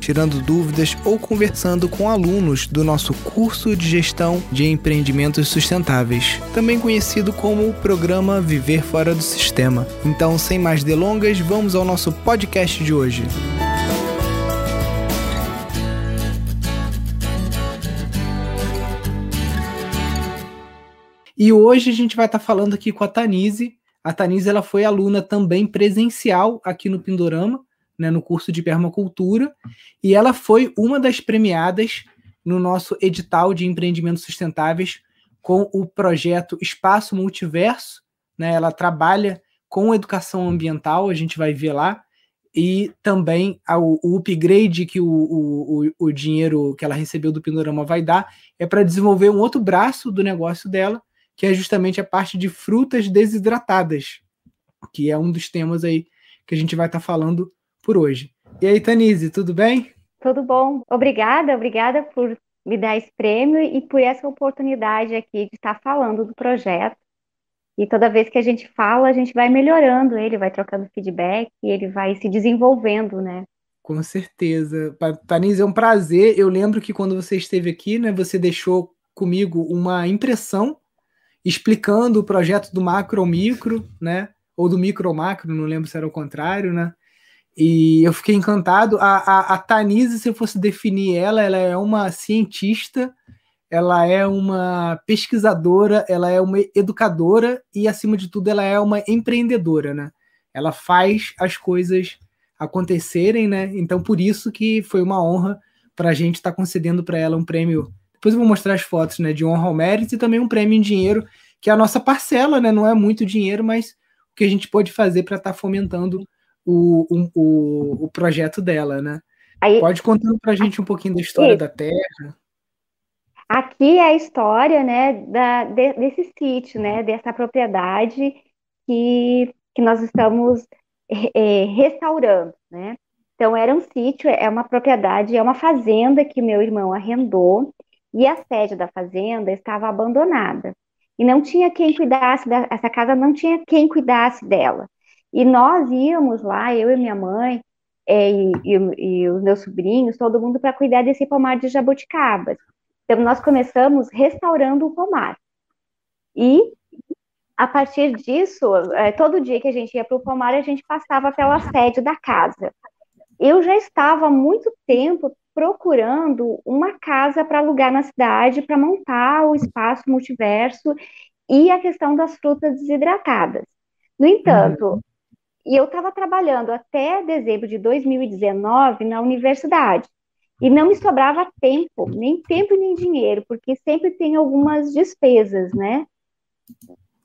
tirando dúvidas ou conversando com alunos do nosso curso de gestão de empreendimentos sustentáveis, também conhecido como o programa Viver Fora do Sistema. Então, sem mais delongas, vamos ao nosso podcast de hoje. E hoje a gente vai estar falando aqui com a Tanise. A Tanise ela foi aluna também presencial aqui no Pindorama né, no curso de permacultura, e ela foi uma das premiadas no nosso edital de empreendimentos sustentáveis com o projeto Espaço Multiverso. Né, ela trabalha com educação ambiental, a gente vai ver lá, e também o, o upgrade que o, o, o dinheiro que ela recebeu do Pindorama vai dar é para desenvolver um outro braço do negócio dela, que é justamente a parte de frutas desidratadas, que é um dos temas aí que a gente vai estar tá falando por hoje. E aí, Tanise, tudo bem? Tudo bom. Obrigada, obrigada por me dar esse prêmio e por essa oportunidade aqui de estar falando do projeto. E toda vez que a gente fala, a gente vai melhorando ele, vai trocando feedback e ele vai se desenvolvendo, né? Com certeza. Tanise, é um prazer. Eu lembro que quando você esteve aqui, né, você deixou comigo uma impressão explicando o projeto do macro ao micro, né? Ou do micro ao macro, não lembro se era o contrário, né? E eu fiquei encantado. A, a, a Tanise, se eu fosse definir ela, ela é uma cientista, ela é uma pesquisadora, ela é uma educadora e, acima de tudo, ela é uma empreendedora, né? Ela faz as coisas acontecerem, né? Então, por isso que foi uma honra para a gente estar tá concedendo para ela um prêmio. Depois eu vou mostrar as fotos, né? De honra ao mérito e também um prêmio em dinheiro, que é a nossa parcela, né? Não é muito dinheiro, mas o que a gente pode fazer para estar tá fomentando o, o, o projeto dela, né? Aí, Pode contar para a gente um pouquinho da história da Terra. Aqui é a história, né, da, de, desse sítio, né, dessa propriedade que, que nós estamos é, restaurando, né? Então era um sítio, é uma propriedade, é uma fazenda que meu irmão arrendou e a sede da fazenda estava abandonada e não tinha quem cuidasse da, essa casa não tinha quem cuidasse dela. E nós íamos lá, eu e minha mãe, é, e, e, e, os meus sobrinhos, todo mundo para cuidar desse pomar de jabuticabas. Então, nós começamos restaurando o pomar. E, a partir disso, é, todo dia que a gente ia para o pomar, a gente passava pela sede da casa. Eu já estava há muito tempo procurando uma casa para alugar na cidade, para montar o espaço multiverso e a questão das frutas desidratadas. No entanto, uhum. E eu estava trabalhando até dezembro de 2019 na universidade. E não me sobrava tempo, nem tempo nem dinheiro, porque sempre tem algumas despesas, né?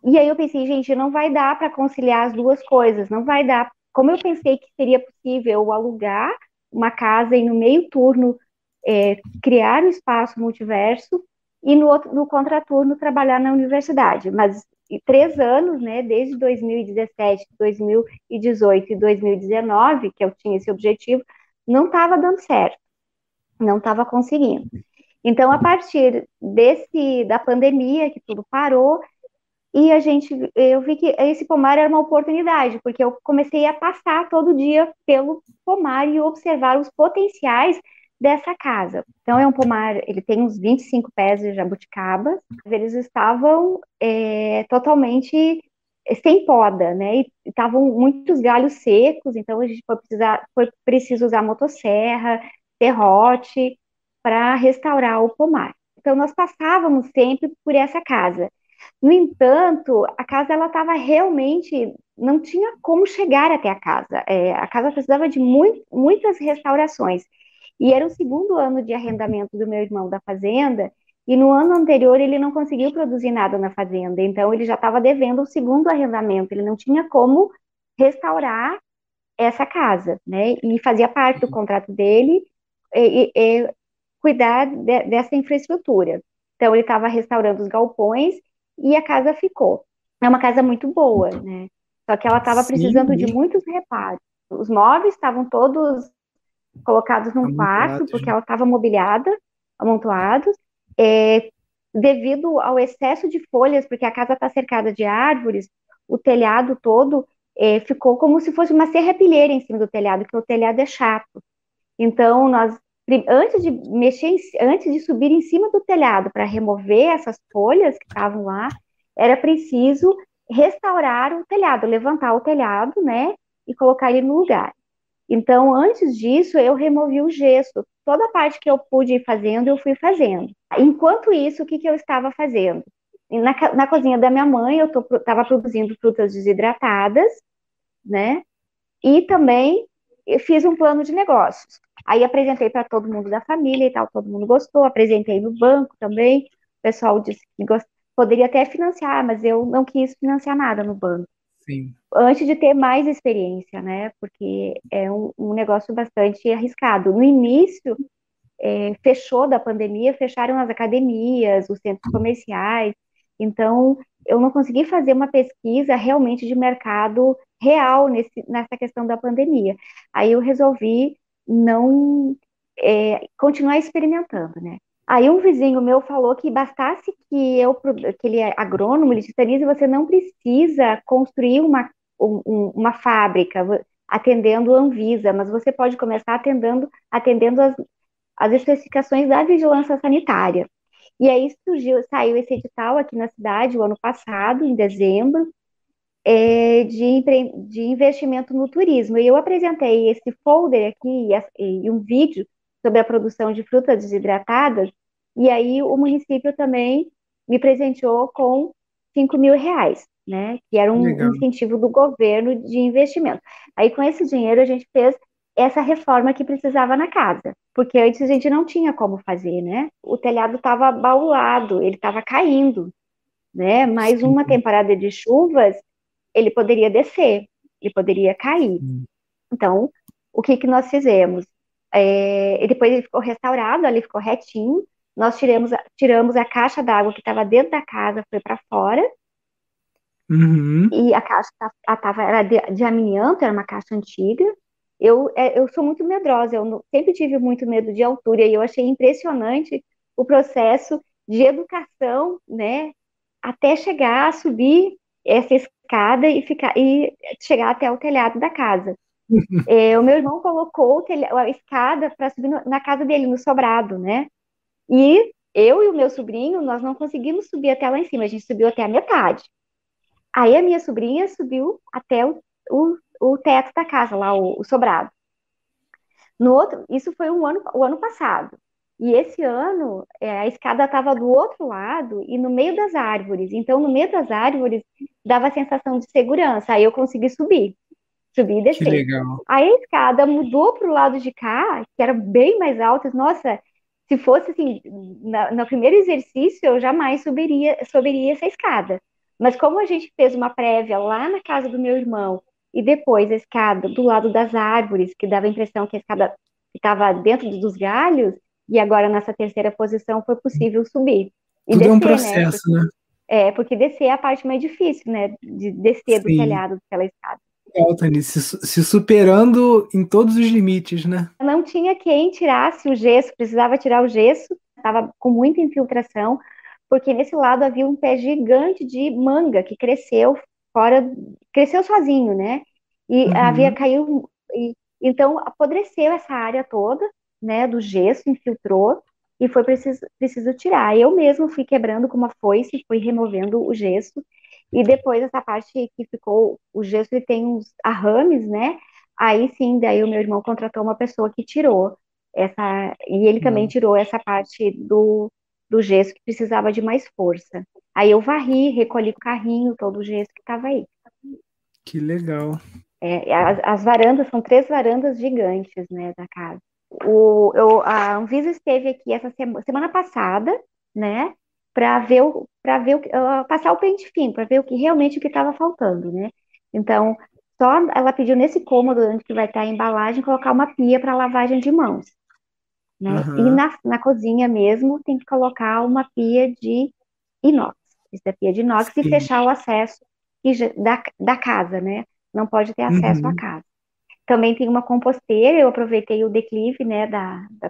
E aí eu pensei, gente, não vai dar para conciliar as duas coisas, não vai dar. Como eu pensei que seria possível alugar uma casa e no meio turno é, criar um espaço multiverso e no, outro, no contraturno trabalhar na universidade, mas três anos, né, desde 2017, 2018 e 2019, que eu tinha esse objetivo, não estava dando certo, não estava conseguindo. Então, a partir desse da pandemia, que tudo parou, e a gente, eu vi que esse pomar era uma oportunidade, porque eu comecei a passar todo dia pelo pomar e observar os potenciais dessa casa. Então, é um pomar, ele tem uns 25 pés de jabuticaba, eles estavam é, totalmente sem poda, né? E estavam muitos galhos secos, então a gente foi, precisar, foi preciso usar motosserra, serrote, para restaurar o pomar. Então, nós passávamos sempre por essa casa. No entanto, a casa ela estava realmente não tinha como chegar até a casa. É, a casa precisava de muito, muitas restaurações. E era o segundo ano de arrendamento do meu irmão da fazenda, e no ano anterior ele não conseguiu produzir nada na fazenda, então ele já estava devendo o segundo arrendamento, ele não tinha como restaurar essa casa, né? E fazia parte do contrato dele e, e, e cuidar de, dessa infraestrutura. Então ele estava restaurando os galpões e a casa ficou. É uma casa muito boa, né? Só que ela estava precisando de muitos reparos. Os móveis estavam todos colocados num quarto, porque ela estava mobiliada, amontoados. É, devido ao excesso de folhas, porque a casa está cercada de árvores, o telhado todo é, ficou como se fosse uma serrapilheira em cima do telhado, porque o telhado é chato. Então, nós, antes de mexer, antes de subir em cima do telhado para remover essas folhas que estavam lá, era preciso restaurar o telhado, levantar o telhado, né, e colocar ele no lugar. Então, antes disso, eu removi o gesso. Toda a parte que eu pude ir fazendo, eu fui fazendo. Enquanto isso, o que, que eu estava fazendo? Na, na cozinha da minha mãe, eu estava produzindo frutas desidratadas, né? E também fiz um plano de negócios. Aí apresentei para todo mundo da família e tal, todo mundo gostou. Apresentei no banco também. O pessoal disse que gost... poderia até financiar, mas eu não quis financiar nada no banco. Sim. Antes de ter mais experiência, né? Porque é um, um negócio bastante arriscado. No início, é, fechou da pandemia, fecharam as academias, os centros comerciais. Então, eu não consegui fazer uma pesquisa realmente de mercado real nesse, nessa questão da pandemia. Aí eu resolvi não é, continuar experimentando, né? Aí um vizinho meu falou que bastasse que eu, que ele é agrônomo, ele disse, você não precisa construir uma, um, uma fábrica atendendo a Anvisa, mas você pode começar atendendo, atendendo as, as especificações da vigilância sanitária. E aí surgiu, saiu esse edital aqui na cidade o ano passado, em dezembro, é, de, de investimento no turismo. E eu apresentei esse folder aqui e, e um vídeo sobre a produção de frutas desidratadas, e aí o município também me presenteou com 5 mil reais, né? Que era um Legal. incentivo do governo de investimento. Aí com esse dinheiro a gente fez essa reforma que precisava na casa, porque antes a gente não tinha como fazer, né? O telhado estava baulado, ele estava caindo, né? Mais uma temporada de chuvas, ele poderia descer, ele poderia cair. Então, o que que nós fizemos? É, e depois ele ficou restaurado, ali ficou retinho. Nós tiramos, tiramos a caixa d'água que estava dentro da casa, foi para fora. Uhum. E a caixa tava, era de, de amianto, era uma caixa antiga. Eu, é, eu sou muito medrosa, eu sempre tive muito medo de altura e eu achei impressionante o processo de educação, né, até chegar a subir essa escada e ficar e chegar até o telhado da casa. É, o meu irmão colocou a escada para subir no, na casa dele, no sobrado, né? E eu e o meu sobrinho, nós não conseguimos subir até lá em cima, a gente subiu até a metade. Aí a minha sobrinha subiu até o, o, o teto da casa, lá, o, o sobrado. No outro, isso foi um ano, o ano passado. E esse ano, é, a escada estava do outro lado e no meio das árvores. Então, no meio das árvores, dava a sensação de segurança. Aí eu consegui subir subir e descer. Que legal. Aí a escada mudou para o lado de cá, que era bem mais alta. Nossa, se fosse assim, na, no primeiro exercício, eu jamais subiria, subiria essa escada. Mas como a gente fez uma prévia lá na casa do meu irmão, e depois a escada do lado das árvores, que dava a impressão que a escada estava dentro dos galhos, e agora nessa terceira posição foi possível subir. E Tudo descer, é um né? processo, né? Porque, né? É, porque descer é a parte mais difícil, né? De descer Sim. do telhado daquela escada legal, Tani, se, se superando em todos os limites, né? Não tinha quem tirasse o gesso, precisava tirar o gesso, estava com muita infiltração, porque nesse lado havia um pé gigante de manga que cresceu fora, cresceu sozinho, né? E uhum. havia caído, e, então apodreceu essa área toda, né, do gesso, infiltrou, e foi preciso, preciso tirar. Eu mesmo fui quebrando com uma foice, fui removendo o gesso, e depois essa parte que ficou, o gesso ele tem uns arrames, né? Aí sim, daí o meu irmão contratou uma pessoa que tirou essa, e ele também uhum. tirou essa parte do, do gesso que precisava de mais força. Aí eu varri, recolhi o carrinho, todo o gesso que estava aí. Que legal. É, as, as, varandas são três varandas gigantes, né, da casa. O, eu, a Anvisa esteve aqui essa semana, semana passada, né, para ver o para ver o, uh, passar o pente fino, para ver o que realmente o que estava faltando, né? Então, só ela pediu nesse cômodo onde que vai estar a embalagem colocar uma pia para lavagem de mãos. Né? Uhum. E na, na cozinha mesmo tem que colocar uma pia de inox. Isso é pia de inox Sim. e fechar o acesso da, da casa, né? Não pode ter acesso uhum. à casa. Também tem uma composteira, eu aproveitei o declive, né, da, da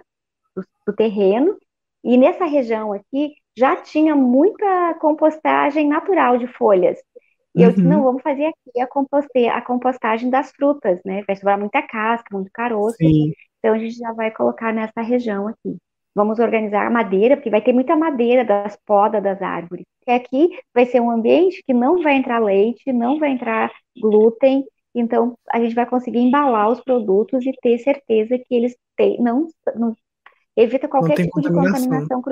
do, do terreno, e nessa região aqui já tinha muita compostagem natural de folhas. E eu disse, não, uhum. vamos fazer aqui a, composte, a compostagem das frutas, né? Vai sobrar muita casca, muito caroço. Sim. Então a gente já vai colocar nessa região aqui. Vamos organizar a madeira, porque vai ter muita madeira das podas das árvores. E aqui vai ser um ambiente que não vai entrar leite, não vai entrar glúten, então a gente vai conseguir embalar os produtos e ter certeza que eles têm, não, não evita qualquer tipo de contaminação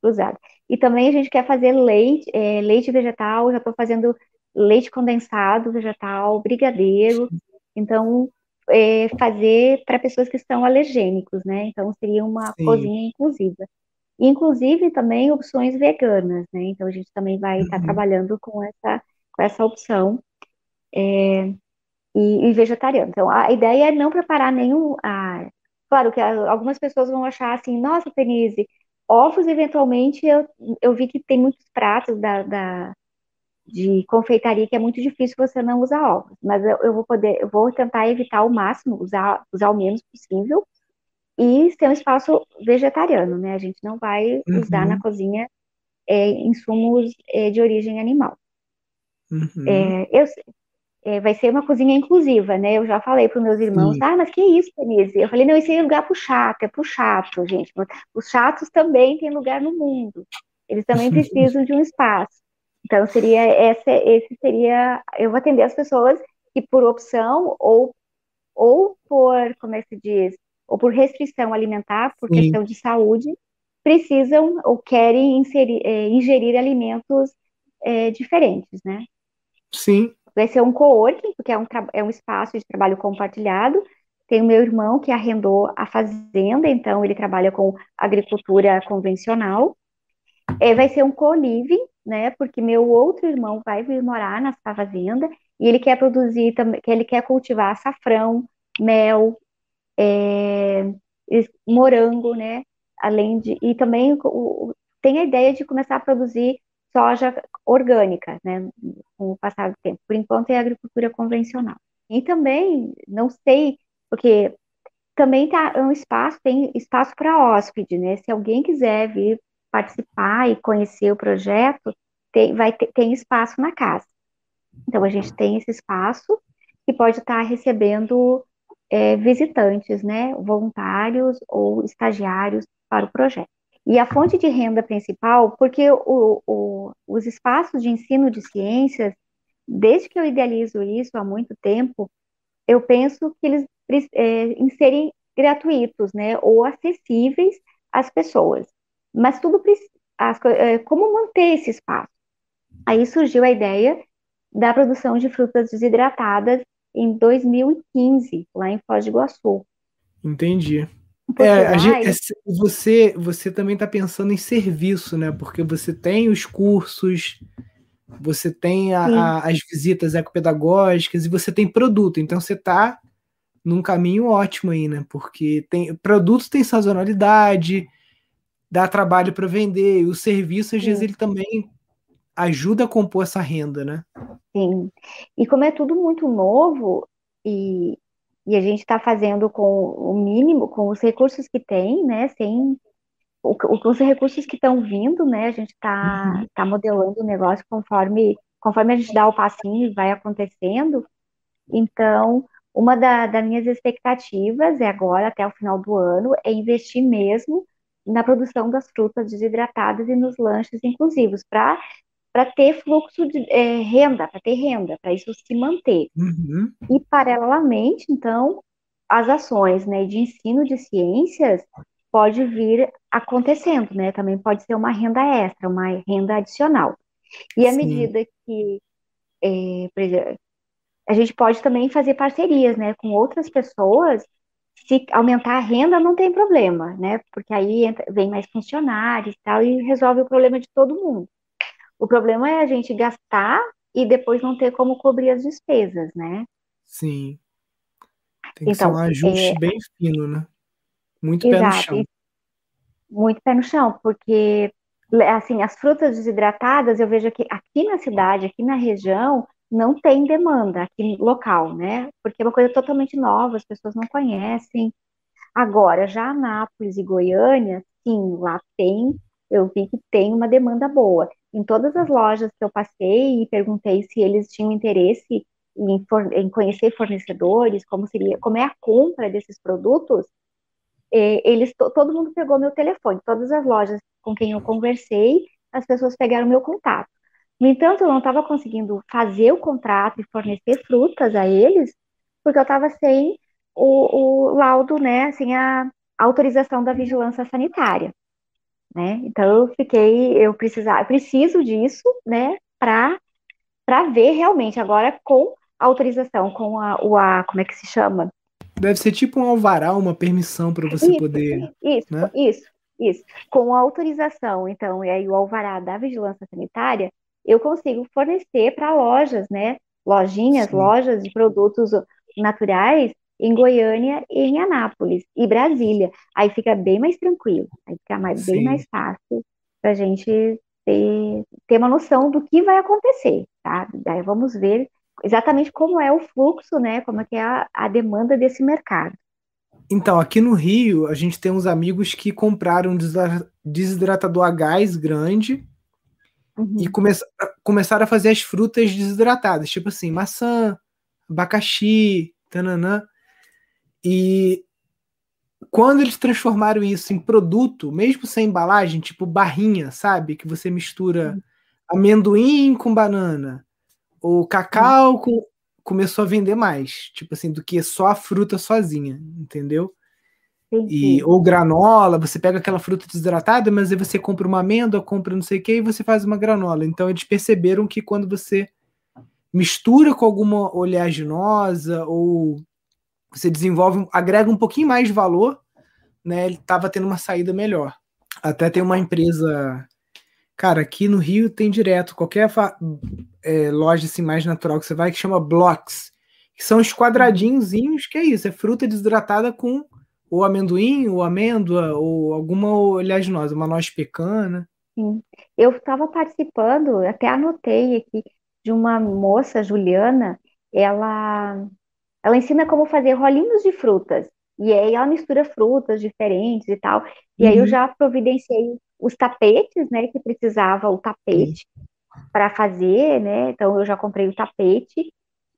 cruzada. E também a gente quer fazer leite, é, leite vegetal, já estou fazendo leite condensado vegetal, brigadeiro. Então, é, fazer para pessoas que estão alergênicos, né? Então seria uma Sim. cozinha inclusiva. Inclusive também opções veganas, né? Então a gente também vai estar uhum. tá trabalhando com essa, com essa opção é, e, e, vegetariano. Então a ideia é não preparar nenhum. Ah, claro que algumas pessoas vão achar assim, nossa, Denise, ovos eventualmente eu, eu vi que tem muitos pratos da, da de confeitaria que é muito difícil você não usar ovos, mas eu, eu vou poder, eu vou tentar evitar ao máximo, usar, usar o menos possível e ser um espaço vegetariano, né? A gente não vai uhum. usar na cozinha é, insumos é, de origem animal. Uhum. É, eu, é, vai ser uma cozinha inclusiva, né? Eu já falei para os meus irmãos, Sim. ah, mas que isso, Denise? Eu falei, não, isso é lugar para o chato, é para o chato, gente. Os chatos também têm lugar no mundo. Eles também precisam de um espaço. Então, seria essa, esse seria, eu vou atender as pessoas que por opção ou, ou por, como é que se diz, ou por restrição alimentar, por Sim. questão de saúde, precisam ou querem inserir, é, ingerir alimentos é, diferentes, né? Sim. Vai ser um coworking, porque é um, é um espaço de trabalho compartilhado. Tem o meu irmão que arrendou a fazenda, então ele trabalha com agricultura convencional. É, vai ser um co-living, né? Porque meu outro irmão vai vir morar nessa fazenda e ele quer produzir também, ele quer cultivar açafrão, mel, é, morango, né? Além de e também o, tem a ideia de começar a produzir soja orgânica, né? Com o passar do tempo. Por enquanto é agricultura convencional. E também não sei porque também tá um espaço tem espaço para hóspede, né? Se alguém quiser vir participar e conhecer o projeto, tem, vai ter, tem espaço na casa. Então, a gente tem esse espaço que pode estar recebendo é, visitantes, né, voluntários ou estagiários para o projeto. E a fonte de renda principal, porque o, o, os espaços de ensino de ciências, desde que eu idealizo isso há muito tempo, eu penso que eles é, em serem gratuitos, né, ou acessíveis às pessoas. Mas tudo as, é, como manter esse espaço? Aí surgiu a ideia da produção de frutas desidratadas em 2015, lá em Foz do Iguaçu. Entendi. É, gente, é, você, você também está pensando em serviço, né? Porque você tem os cursos, você tem a, a, as visitas ecopedagógicas e você tem produto. Então você está num caminho ótimo aí, né? Porque tem produtos tem sazonalidade, dá trabalho para vender, e o serviço, às Sim. vezes, ele também ajuda a compor essa renda, né? Sim. E como é tudo muito novo e, e a gente está fazendo com o mínimo, com os recursos que tem, né? Sem o, os recursos que estão vindo, né? A gente está uhum. tá modelando o negócio conforme, conforme a gente dá o passinho e vai acontecendo. Então, uma da, das minhas expectativas é agora, até o final do ano, é investir mesmo na produção das frutas desidratadas e nos lanches inclusivos, para para ter fluxo de é, renda, para ter renda, para isso se manter. Uhum. E, paralelamente, então, as ações né, de ensino de ciências pode vir acontecendo, né? Também pode ser uma renda extra, uma renda adicional. E à medida que, é, exemplo, a gente pode também fazer parcerias, né, com outras pessoas se aumentar a renda não tem problema, né? Porque aí entra, vem mais funcionários e tal e resolve o problema de todo mundo. O problema é a gente gastar e depois não ter como cobrir as despesas, né? Sim. Tem que então, ser um ajuste é... bem fino, né? Muito Exato. pé no chão. Muito pé no chão, porque assim, as frutas desidratadas, eu vejo que aqui na cidade, aqui na região, não tem demanda aqui local, né? Porque é uma coisa totalmente nova, as pessoas não conhecem. Agora, já Anápolis e Goiânia, sim, lá tem, eu vi que tem uma demanda boa. Em todas as lojas que eu passei e perguntei se eles tinham interesse em, em conhecer fornecedores, como seria, como é a compra desses produtos, eles todo mundo pegou meu telefone, todas as lojas com quem eu conversei, as pessoas pegaram meu contato. No entanto, eu não estava conseguindo fazer o contrato e fornecer frutas a eles, porque eu estava sem o, o, laudo, né, assim, a, autorização da vigilância sanitária, né? Então eu fiquei, eu precisar, preciso disso, né, para para ver realmente agora com autorização, com a, o a, como é que se chama? Deve ser tipo um alvará, uma permissão para você isso, poder. Isso, né? isso, isso. Com a autorização, então, e aí o alvará da vigilância sanitária, eu consigo fornecer para lojas, né? Lojinhas, Sim. lojas de produtos naturais em Goiânia e em Anápolis e Brasília. Aí fica bem mais tranquilo, aí fica mais, bem mais fácil para a gente ter, ter uma noção do que vai acontecer, tá? Daí vamos ver exatamente como é o fluxo, né? Como é que é a, a demanda desse mercado. Então, aqui no Rio, a gente tem uns amigos que compraram um desidratador a gás grande uhum. e come começaram a fazer as frutas desidratadas, tipo assim, maçã, abacaxi, tananã. E quando eles transformaram isso em produto, mesmo sem embalagem, tipo barrinha, sabe? Que você mistura uhum. amendoim com banana, o cacau com, começou a vender mais, tipo assim, do que só a fruta sozinha, entendeu? E, ou granola, você pega aquela fruta desidratada, mas aí você compra uma amêndoa, compra não sei o que, e você faz uma granola. Então eles perceberam que quando você mistura com alguma oleaginosa ou você desenvolve, agrega um pouquinho mais de valor, né? Ele estava tendo uma saída melhor. Até tem uma empresa Cara, aqui no Rio tem direto, qualquer é, loja assim mais natural que você vai, que chama Blocks, que são os quadradinhos que é isso, é fruta desidratada com o amendoim, ou amêndoa, ou alguma oleaginosa, uma noz pecana. Sim. Eu estava participando, até anotei aqui, de uma moça, Juliana, ela, ela ensina como fazer rolinhos de frutas. E aí ela mistura frutas diferentes e tal. E uhum. aí eu uhum. já providenciei os tapetes, né, que precisava o tapete para fazer, né? Então eu já comprei o tapete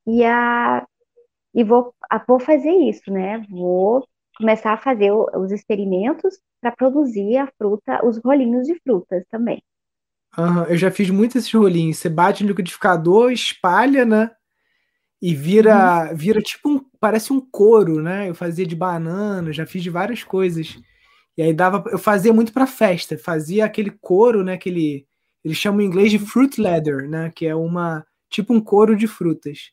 e a e vou, a, vou fazer isso, né? Vou começar a fazer os experimentos para produzir a fruta, os rolinhos de frutas também. Uhum, eu já fiz muito esses rolinhos. Você bate no liquidificador, espalha, né? E vira, uhum. vira tipo um, parece um couro, né? Eu fazia de banana, já fiz de várias coisas. E aí dava, eu fazia muito para festa, fazia aquele couro, né? Aquele, eles chamam em inglês de fruit leather, né? Que é uma tipo um couro de frutas.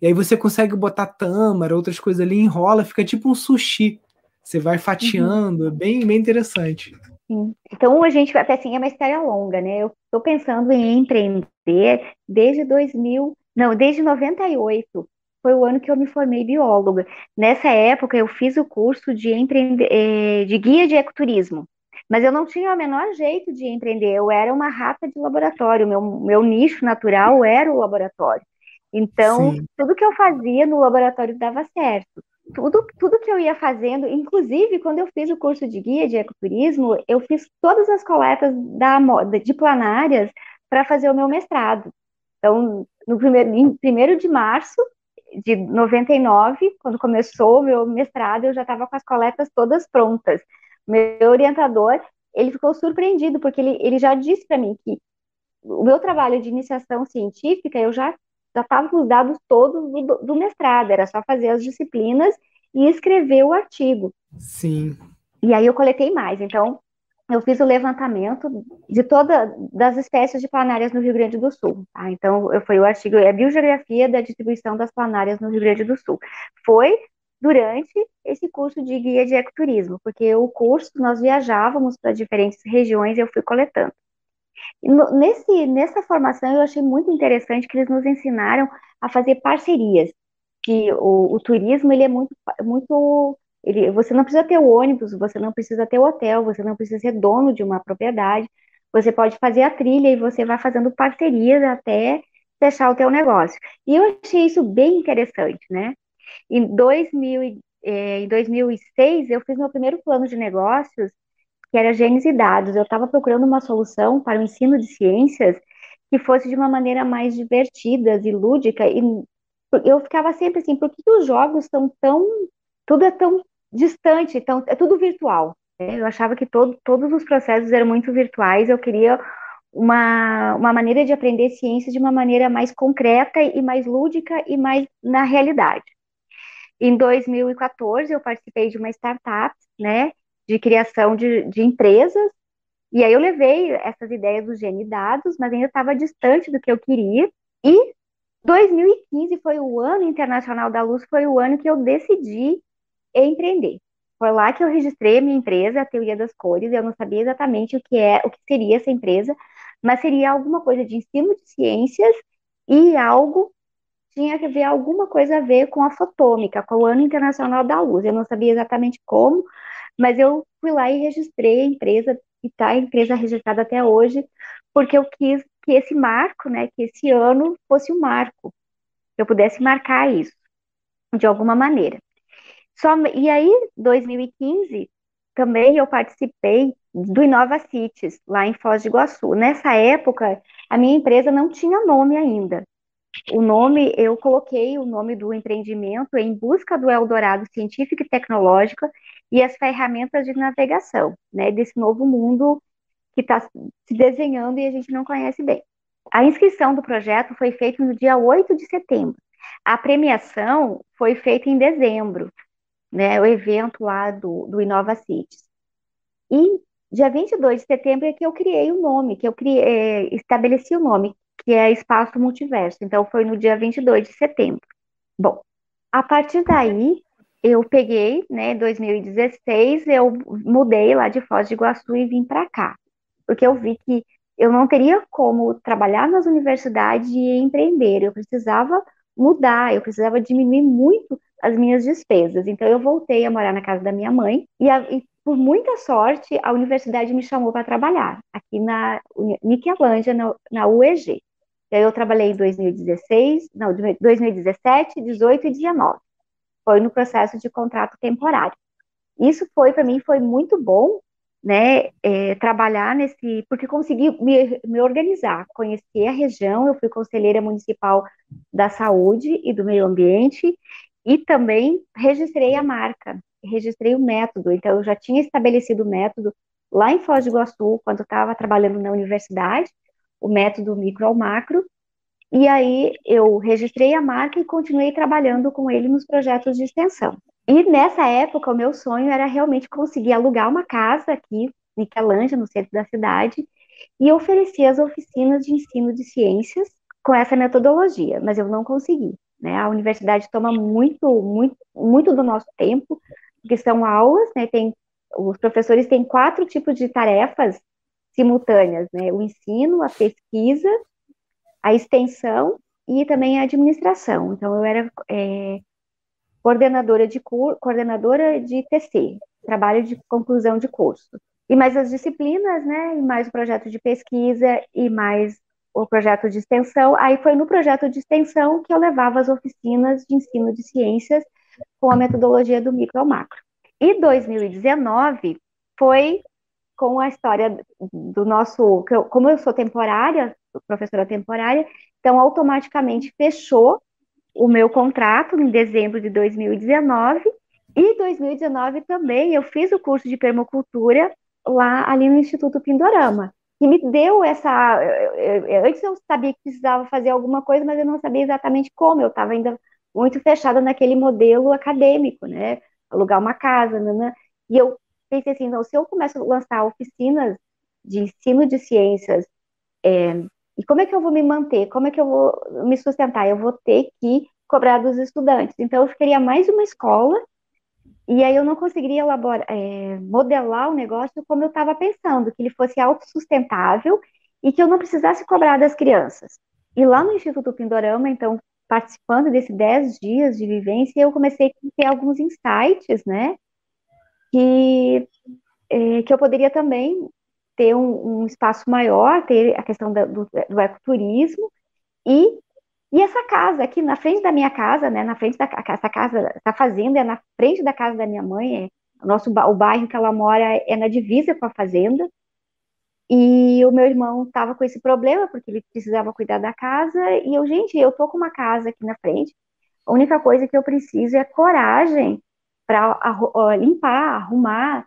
E aí você consegue botar tâmara, outras coisas ali, enrola, fica tipo um sushi. Você vai fatiando, uhum. é bem, bem interessante. Sim. Então a gente, até assim, é uma história longa, né? Eu estou pensando em empreender desde 2000, não, desde 98 foi o ano que eu me formei bióloga. Nessa época, eu fiz o curso de, eh, de guia de ecoturismo, mas eu não tinha o menor jeito de empreender, eu era uma rata de laboratório, meu, meu nicho natural era o laboratório. Então, Sim. tudo que eu fazia no laboratório dava certo. Tudo, tudo que eu ia fazendo, inclusive quando eu fiz o curso de guia de ecoturismo, eu fiz todas as coletas da, de planárias para fazer o meu mestrado. Então, no primeiro, em 1 de março, de 99, quando começou o meu mestrado, eu já estava com as coletas todas prontas. Meu orientador, ele ficou surpreendido, porque ele, ele já disse para mim que o meu trabalho de iniciação científica, eu já já estava com os dados todos do, do mestrado, era só fazer as disciplinas e escrever o artigo. Sim. E aí eu coletei mais. Então, eu fiz o levantamento de todas das espécies de planárias no Rio Grande do Sul. Tá? Então, eu, foi o artigo, é a biogeografia da distribuição das planárias no Rio Grande do Sul. Foi durante esse curso de guia de ecoturismo, porque o curso nós viajávamos para diferentes regiões e eu fui coletando. Nesse, nessa formação eu achei muito interessante que eles nos ensinaram a fazer parcerias, que o, o turismo ele é muito, muito ele, você não precisa ter o ônibus, você não precisa ter o hotel, você não precisa ser dono de uma propriedade, você pode fazer a trilha e você vai fazendo parcerias até fechar o teu negócio. E eu achei isso bem interessante, né? Em, 2000, eh, em 2006, eu fiz meu primeiro plano de negócios, que era Gênesis e Dados. Eu estava procurando uma solução para o ensino de ciências que fosse de uma maneira mais divertida e lúdica, e eu ficava sempre assim, por que os jogos são tão, tudo é tão distante, tão, é tudo virtual, né? Eu achava que todo, todos os processos eram muito virtuais, eu queria uma, uma maneira de aprender ciência de uma maneira mais concreta e mais lúdica e mais na realidade. Em 2014, eu participei de uma startup, né, de criação de, de empresas, e aí eu levei essas ideias do gene dados, mas ainda estava distante do que eu queria, e 2015 foi o ano internacional da luz, foi o ano que eu decidi empreender. Foi lá que eu registrei a minha empresa, a Teoria das Cores, eu não sabia exatamente o que é, o que seria essa empresa, mas seria alguma coisa de ensino de ciências e algo tinha que ver alguma coisa a ver com a fotômica, com o Ano Internacional da Luz. Eu não sabia exatamente como, mas eu fui lá e registrei a empresa, e está a empresa registrada até hoje, porque eu quis que esse marco, né, que esse ano fosse um marco, que eu pudesse marcar isso, de alguma maneira. Só, e aí, 2015, também eu participei do Inova Cities, lá em Foz do Iguaçu. Nessa época, a minha empresa não tinha nome ainda. O nome, eu coloquei o nome do empreendimento em busca do Eldorado científico e tecnológico e as ferramentas de navegação, né, desse novo mundo que está se desenhando e a gente não conhece bem. A inscrição do projeto foi feita no dia 8 de setembro. A premiação foi feita em dezembro, né, o evento lá do, do Inova Cities. E dia 22 de setembro é que eu criei o nome, que eu criei, é, estabeleci o nome, que é Espaço Multiverso. Então, foi no dia 22 de setembro. Bom, a partir daí, eu peguei, né, 2016, eu mudei lá de Foz do Iguaçu e vim para cá, porque eu vi que eu não teria como trabalhar nas universidades e empreender, eu precisava mudar, eu precisava diminuir muito as minhas despesas. Então, eu voltei a morar na casa da minha mãe e, a, e por muita sorte, a universidade me chamou para trabalhar aqui na Niquelândia, na, na UEG. E aí eu trabalhei em 2016, não, 2017, 18 e 19. Foi no processo de contrato temporário. Isso foi, para mim, foi muito bom, né, é, trabalhar nesse, porque consegui me, me organizar, conhecer a região, eu fui conselheira municipal da saúde e do meio ambiente, e também registrei a marca, registrei o método, então eu já tinha estabelecido o método lá em Foz do Iguaçu, quando estava trabalhando na universidade, o método micro ao macro, e aí eu registrei a marca e continuei trabalhando com ele nos projetos de extensão. E nessa época, o meu sonho era realmente conseguir alugar uma casa aqui, em Niquelândia, no centro da cidade, e oferecer as oficinas de ensino de ciências com essa metodologia, mas eu não consegui. Né? A universidade toma muito, muito, muito do nosso tempo, porque são aulas, né? Tem, os professores têm quatro tipos de tarefas simultâneas, né? O ensino, a pesquisa, a extensão e também a administração. Então, eu era é, coordenadora de coordenadora de TC, trabalho de conclusão de curso. E mais as disciplinas, né? E mais o projeto de pesquisa e mais o projeto de extensão. Aí foi no projeto de extensão que eu levava as oficinas de ensino de ciências com a metodologia do micro ao macro. E 2019 foi com a história do nosso, como eu sou temporária, professora temporária, então automaticamente fechou o meu contrato em dezembro de 2019 e 2019 também eu fiz o curso de permacultura lá ali no Instituto Pindorama, que me deu essa. Eu, eu, antes eu sabia que precisava fazer alguma coisa, mas eu não sabia exatamente como. Eu estava ainda muito fechada naquele modelo acadêmico, né? Alugar uma casa, né? né? E eu pensei assim, então, se eu começo a lançar oficinas de ensino de ciências, é, e como é que eu vou me manter? Como é que eu vou me sustentar? Eu vou ter que cobrar dos estudantes. Então, eu queria mais uma escola, e aí eu não conseguiria elaborar, é, modelar o negócio como eu estava pensando, que ele fosse autossustentável e que eu não precisasse cobrar das crianças. E lá no Instituto Pindorama, então, participando desses 10 dias de vivência, eu comecei a ter alguns insights, né? Que, é, que eu poderia também ter um, um espaço maior, ter a questão do, do ecoturismo e e essa casa aqui na frente da minha casa, né, na frente da essa casa, essa fazenda é na frente da casa da minha mãe, é, o nosso o bairro que ela mora é na divisa com a fazenda. E o meu irmão estava com esse problema porque ele precisava cuidar da casa e eu, gente, eu tô com uma casa aqui na frente. A única coisa que eu preciso é coragem para limpar, arrumar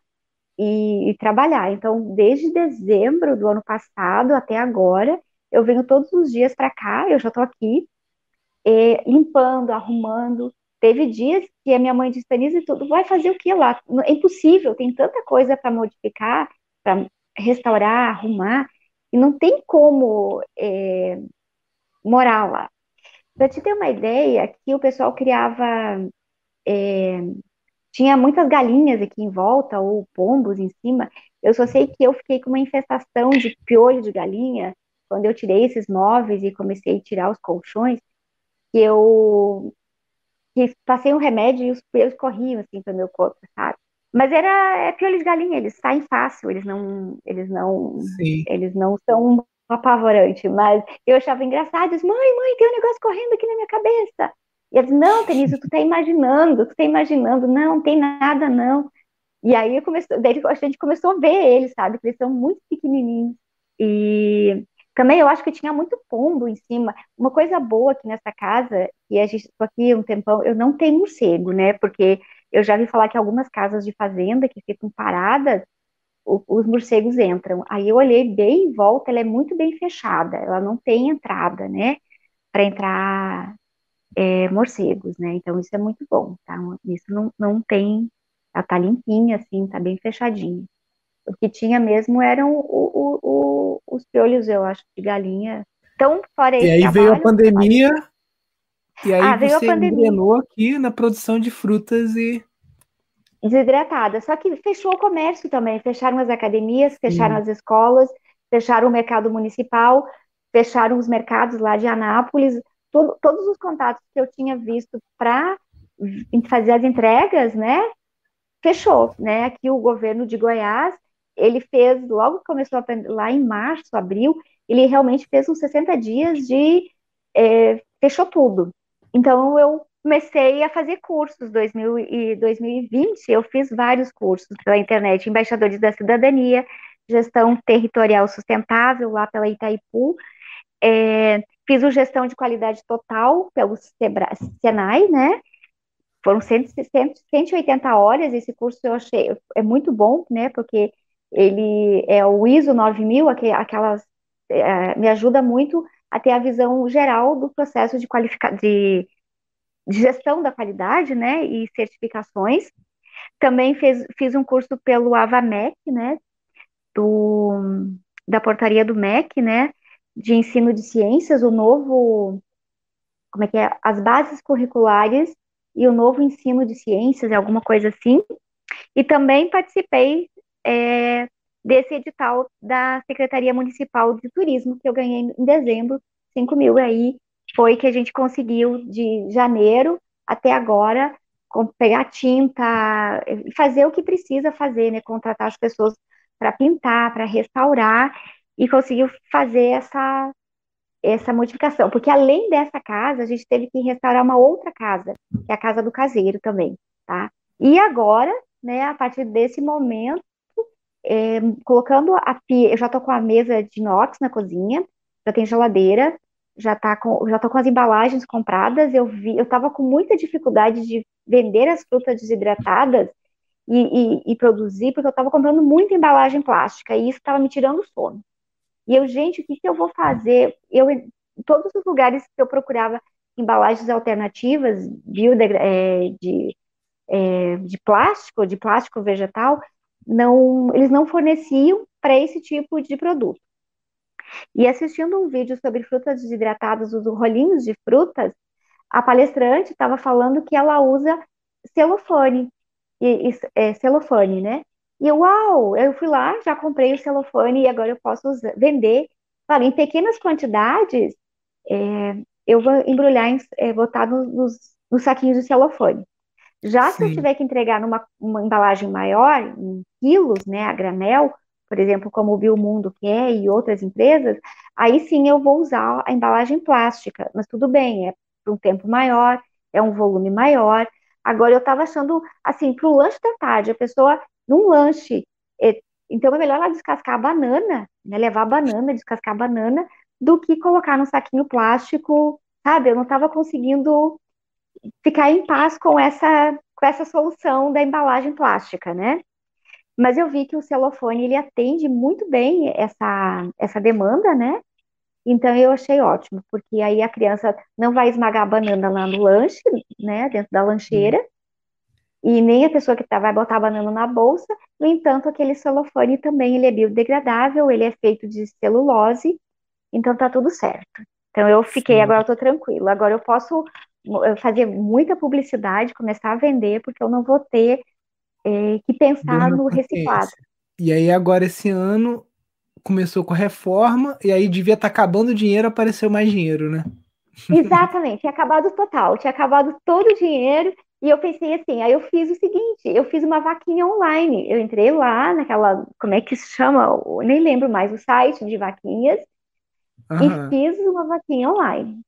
e, e trabalhar. Então, desde dezembro do ano passado até agora, eu venho todos os dias para cá, eu já estou aqui, limpando, arrumando. Teve dias que a minha mãe disse, Denise, tudo vai fazer o que lá? É impossível, tem tanta coisa para modificar, para restaurar, arrumar, e não tem como é, morar lá. Para te ter uma ideia, aqui o pessoal criava, é, tinha muitas galinhas aqui em volta, ou pombos em cima. Eu só sei que eu fiquei com uma infestação de piolho de galinha, quando eu tirei esses móveis e comecei a tirar os colchões, que eu que passei um remédio e os pelos corriam assim pelo meu corpo, sabe? Mas era é piolho de galinha, eles saem fácil, eles não, eles não, Sim. eles não são apavorante, mas eu achava engraçado, disse, mãe, mãe, tem um negócio correndo aqui na minha cabeça. E eles, não, Denise, tu tá imaginando, tu tá imaginando, não, não tem nada, não. E aí comecei, daí a gente começou a ver eles, sabe, que eles são muito pequenininhos. E também eu acho que tinha muito pombo em cima. Uma coisa boa aqui nessa casa, e a gente estou aqui um tempão, eu não tenho morcego, né? Porque eu já vi falar que algumas casas de fazenda que ficam paradas, os morcegos entram. Aí eu olhei bem em volta, ela é muito bem fechada, ela não tem entrada, né? Para entrar é, morcegos, né? Então isso é muito bom, tá? Isso não, não tem, ela tá limpinha, assim, tá bem fechadinha. O que tinha mesmo eram o, o, o, os piolhos, eu acho, de galinha. Então, fora E aí trabalho, veio a pandemia, e aí ah, você engrenou aqui na produção de frutas e... Desidratada. Só que fechou o comércio também. Fecharam as academias, fecharam as escolas, fecharam o mercado municipal, fecharam os mercados lá de Anápolis. Todo, todos os contatos que eu tinha visto para fazer as entregas, né, fechou, né? Aqui o governo de Goiás ele fez, logo que começou a, lá em março, abril, ele realmente fez uns 60 dias de. É, fechou tudo. Então, eu comecei a fazer cursos. 2000 e 2020, eu fiz vários cursos pela internet: Embaixadores da Cidadania, Gestão Territorial Sustentável, lá pela Itaipu. É, fiz o Gestão de Qualidade Total pelo Senai, né? Foram 100, 180 horas. Esse curso eu achei é muito bom, né? Porque ele é o ISO 9000, aquelas é, me ajuda muito a ter a visão geral do processo de, de, de gestão da qualidade, né, e certificações. Também fez, fiz um curso pelo AVAMEC, né, do, da portaria do MEC, né, de ensino de ciências, o novo, como é que é, as bases curriculares e o novo ensino de ciências, alguma coisa assim. E também participei é, desse edital da Secretaria Municipal de Turismo, que eu ganhei em dezembro, 5 mil. Aí foi que a gente conseguiu de janeiro até agora pegar tinta fazer o que precisa fazer, né? Contratar as pessoas para pintar, para restaurar e conseguiu fazer essa essa modificação, porque além dessa casa, a gente teve que restaurar uma outra casa, que é a casa do caseiro também, tá? E agora, né, a partir desse momento, é, colocando a pia, eu já tô com a mesa de inox na cozinha, já tem geladeira, já tá com, já tô com as embalagens compradas, eu vi, eu tava com muita dificuldade de vender as frutas desidratadas e, e, e produzir, porque eu tava comprando muita embalagem plástica, e isso estava me tirando sono. E eu, gente, o que, que eu vou fazer? Eu, em todos os lugares que eu procurava embalagens alternativas é, de, é, de plástico, de plástico vegetal, não, eles não forneciam para esse tipo de produto. E assistindo um vídeo sobre frutas desidratadas, os rolinhos de frutas, a palestrante estava falando que ela usa celofane, e, e, é, celofane, né? E eu, uau, eu fui lá, já comprei o celofane e agora eu posso usar, vender. Claro, em pequenas quantidades, é, eu vou embrulhar, em, é, botar nos, nos saquinhos de celofane. Já Sim. se eu tiver que entregar numa uma embalagem maior, em quilos, né, a granel, por exemplo, como o Biomundo quer e outras empresas, aí sim eu vou usar a embalagem plástica, mas tudo bem, é por um tempo maior, é um volume maior. Agora eu estava achando, assim, para o lanche da tarde, a pessoa, num lanche, é, então é melhor ela descascar a banana, né, levar a banana, descascar a banana, do que colocar no saquinho plástico, sabe? Eu não estava conseguindo ficar em paz com essa, com essa solução da embalagem plástica, né? Mas eu vi que o celofane ele atende muito bem essa, essa demanda, né? Então eu achei ótimo, porque aí a criança não vai esmagar a banana lá no lanche, né, dentro da lancheira, e nem a pessoa que tá, vai botar a banana na bolsa. No entanto, aquele celofane também ele é biodegradável, ele é feito de celulose, então tá tudo certo. Então eu fiquei, Sim. agora eu tô tranquila. Agora eu posso fazer muita publicidade, começar a vender, porque eu não vou ter é, que pensar no reciclado. E aí agora esse ano começou com a reforma, e aí devia estar tá acabando o dinheiro, apareceu mais dinheiro, né? Exatamente, tinha acabado total, tinha acabado todo o dinheiro, e eu pensei assim, aí eu fiz o seguinte, eu fiz uma vaquinha online, eu entrei lá naquela, como é que se chama, eu nem lembro mais, o site de vaquinhas, uhum. e fiz uma vaquinha online.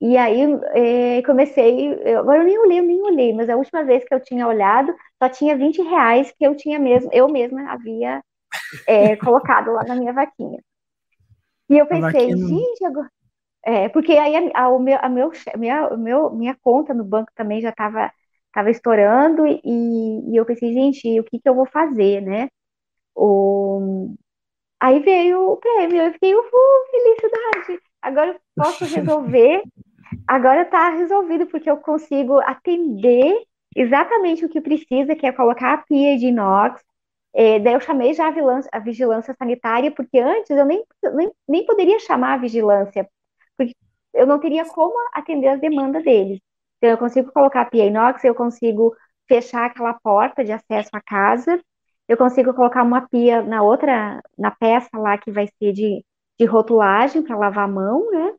E aí é, comecei, eu, agora eu nem olhei, eu nem olhei, mas a última vez que eu tinha olhado, só tinha 20 reais que eu tinha mesmo, eu mesma havia é, colocado lá na minha vaquinha. E eu pensei, gente, agora... é, porque aí a, a, o meu, a meu, minha, meu, minha conta no banco também já estava tava estourando e, e, eu pensei, gente, o que, que eu vou fazer, né? O... Aí veio o prêmio, eu fiquei, uhul, felicidade, agora eu posso resolver, agora está resolvido, porque eu consigo atender exatamente o que precisa, que é colocar a pia de inox, é, daí eu chamei já a vigilância, a vigilância, sanitária, porque antes eu nem, nem, nem poderia chamar a vigilância, porque eu não teria como atender as demandas deles. Então, eu consigo colocar a pia inox, eu consigo fechar aquela porta de acesso à casa, eu consigo colocar uma pia na outra, na peça lá que vai ser de, de rotulagem para lavar a mão, né?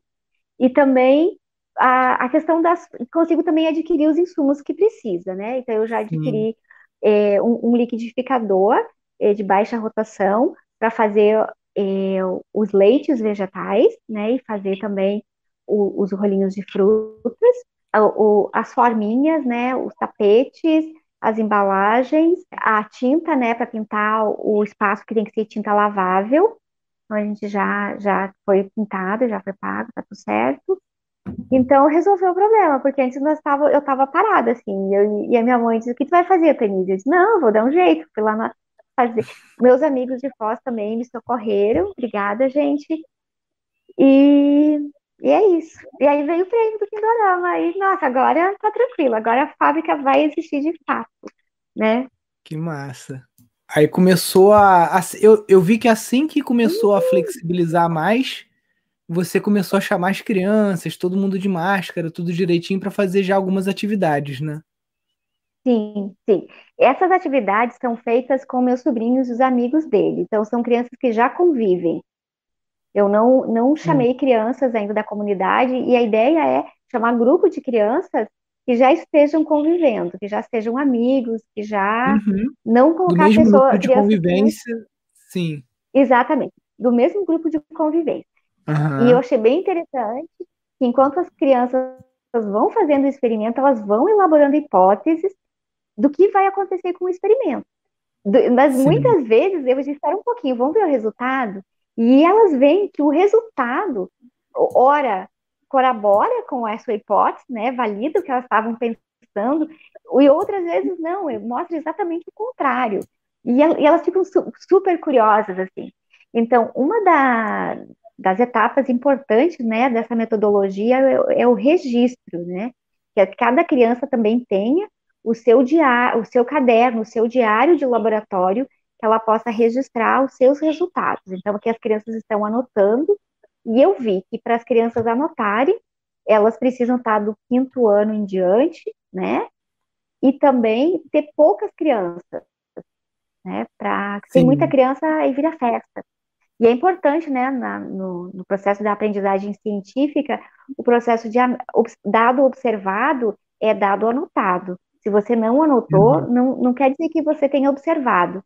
E também a, a questão das. Consigo também adquirir os insumos que precisa, né? Então, eu já adquiri é, um, um, liquidificador é, de baixa rotação para fazer é, os leites vegetais, né, e fazer também o, os rolinhos de frutas, o, as forminhas, né, os tapetes, as embalagens, a tinta, né, para pintar o espaço que tem que ser tinta lavável. Então, a gente já, já foi pintado, já foi pago, tá tudo certo. Então resolveu o problema, porque antes nós tava, eu estava parada, assim, eu, e a minha mãe disse, o que tu vai fazer, Tanise? Eu disse, não, vou dar um jeito, fui lá na, fazer. Meus amigos de Foz também me socorreram, obrigada, gente. E, e é isso. E aí veio o prêmio do Pindorama, e nossa, agora tá tranquilo, agora a fábrica vai existir de fato, né? Que massa. Aí começou a. a eu, eu vi que assim que começou a flexibilizar mais, você começou a chamar as crianças, todo mundo de máscara, tudo direitinho para fazer já algumas atividades, né? Sim, sim. Essas atividades são feitas com meus sobrinhos e os amigos dele. Então, são crianças que já convivem. Eu não, não chamei hum. crianças ainda da comunidade, e a ideia é chamar grupo de crianças que já estejam convivendo, que já sejam amigos, que já uhum. não colocar Do mesmo pessoa, grupo de convivência, que... sim. Exatamente, do mesmo grupo de convivência. Uhum. E eu achei bem interessante que enquanto as crianças vão fazendo o experimento, elas vão elaborando hipóteses do que vai acontecer com o experimento. Mas Sim. muitas vezes eu disse, espera um pouquinho, vamos ver o resultado. E elas veem que o resultado, ora, corrobora com a sua hipótese, né, valida o que elas estavam pensando, e outras vezes não, mostra exatamente o contrário. E, elas ficam super curiosas, assim. Então, uma da, das etapas importantes, né, dessa metodologia é, é, o registro, né, que cada criança também tenha o seu diário, o seu caderno, o seu diário de laboratório, que ela possa registrar os seus resultados. Então, que as crianças estão anotando, e eu vi que para as crianças anotarem, elas precisam estar do quinto ano em diante, né, e também ter poucas crianças, né, para tem muita criança e vira festa. E é importante, né, na, no, no, processo da aprendizagem científica, o processo de dado observado é dado anotado. Se você não anotou, uhum. não, não quer dizer que você tenha observado.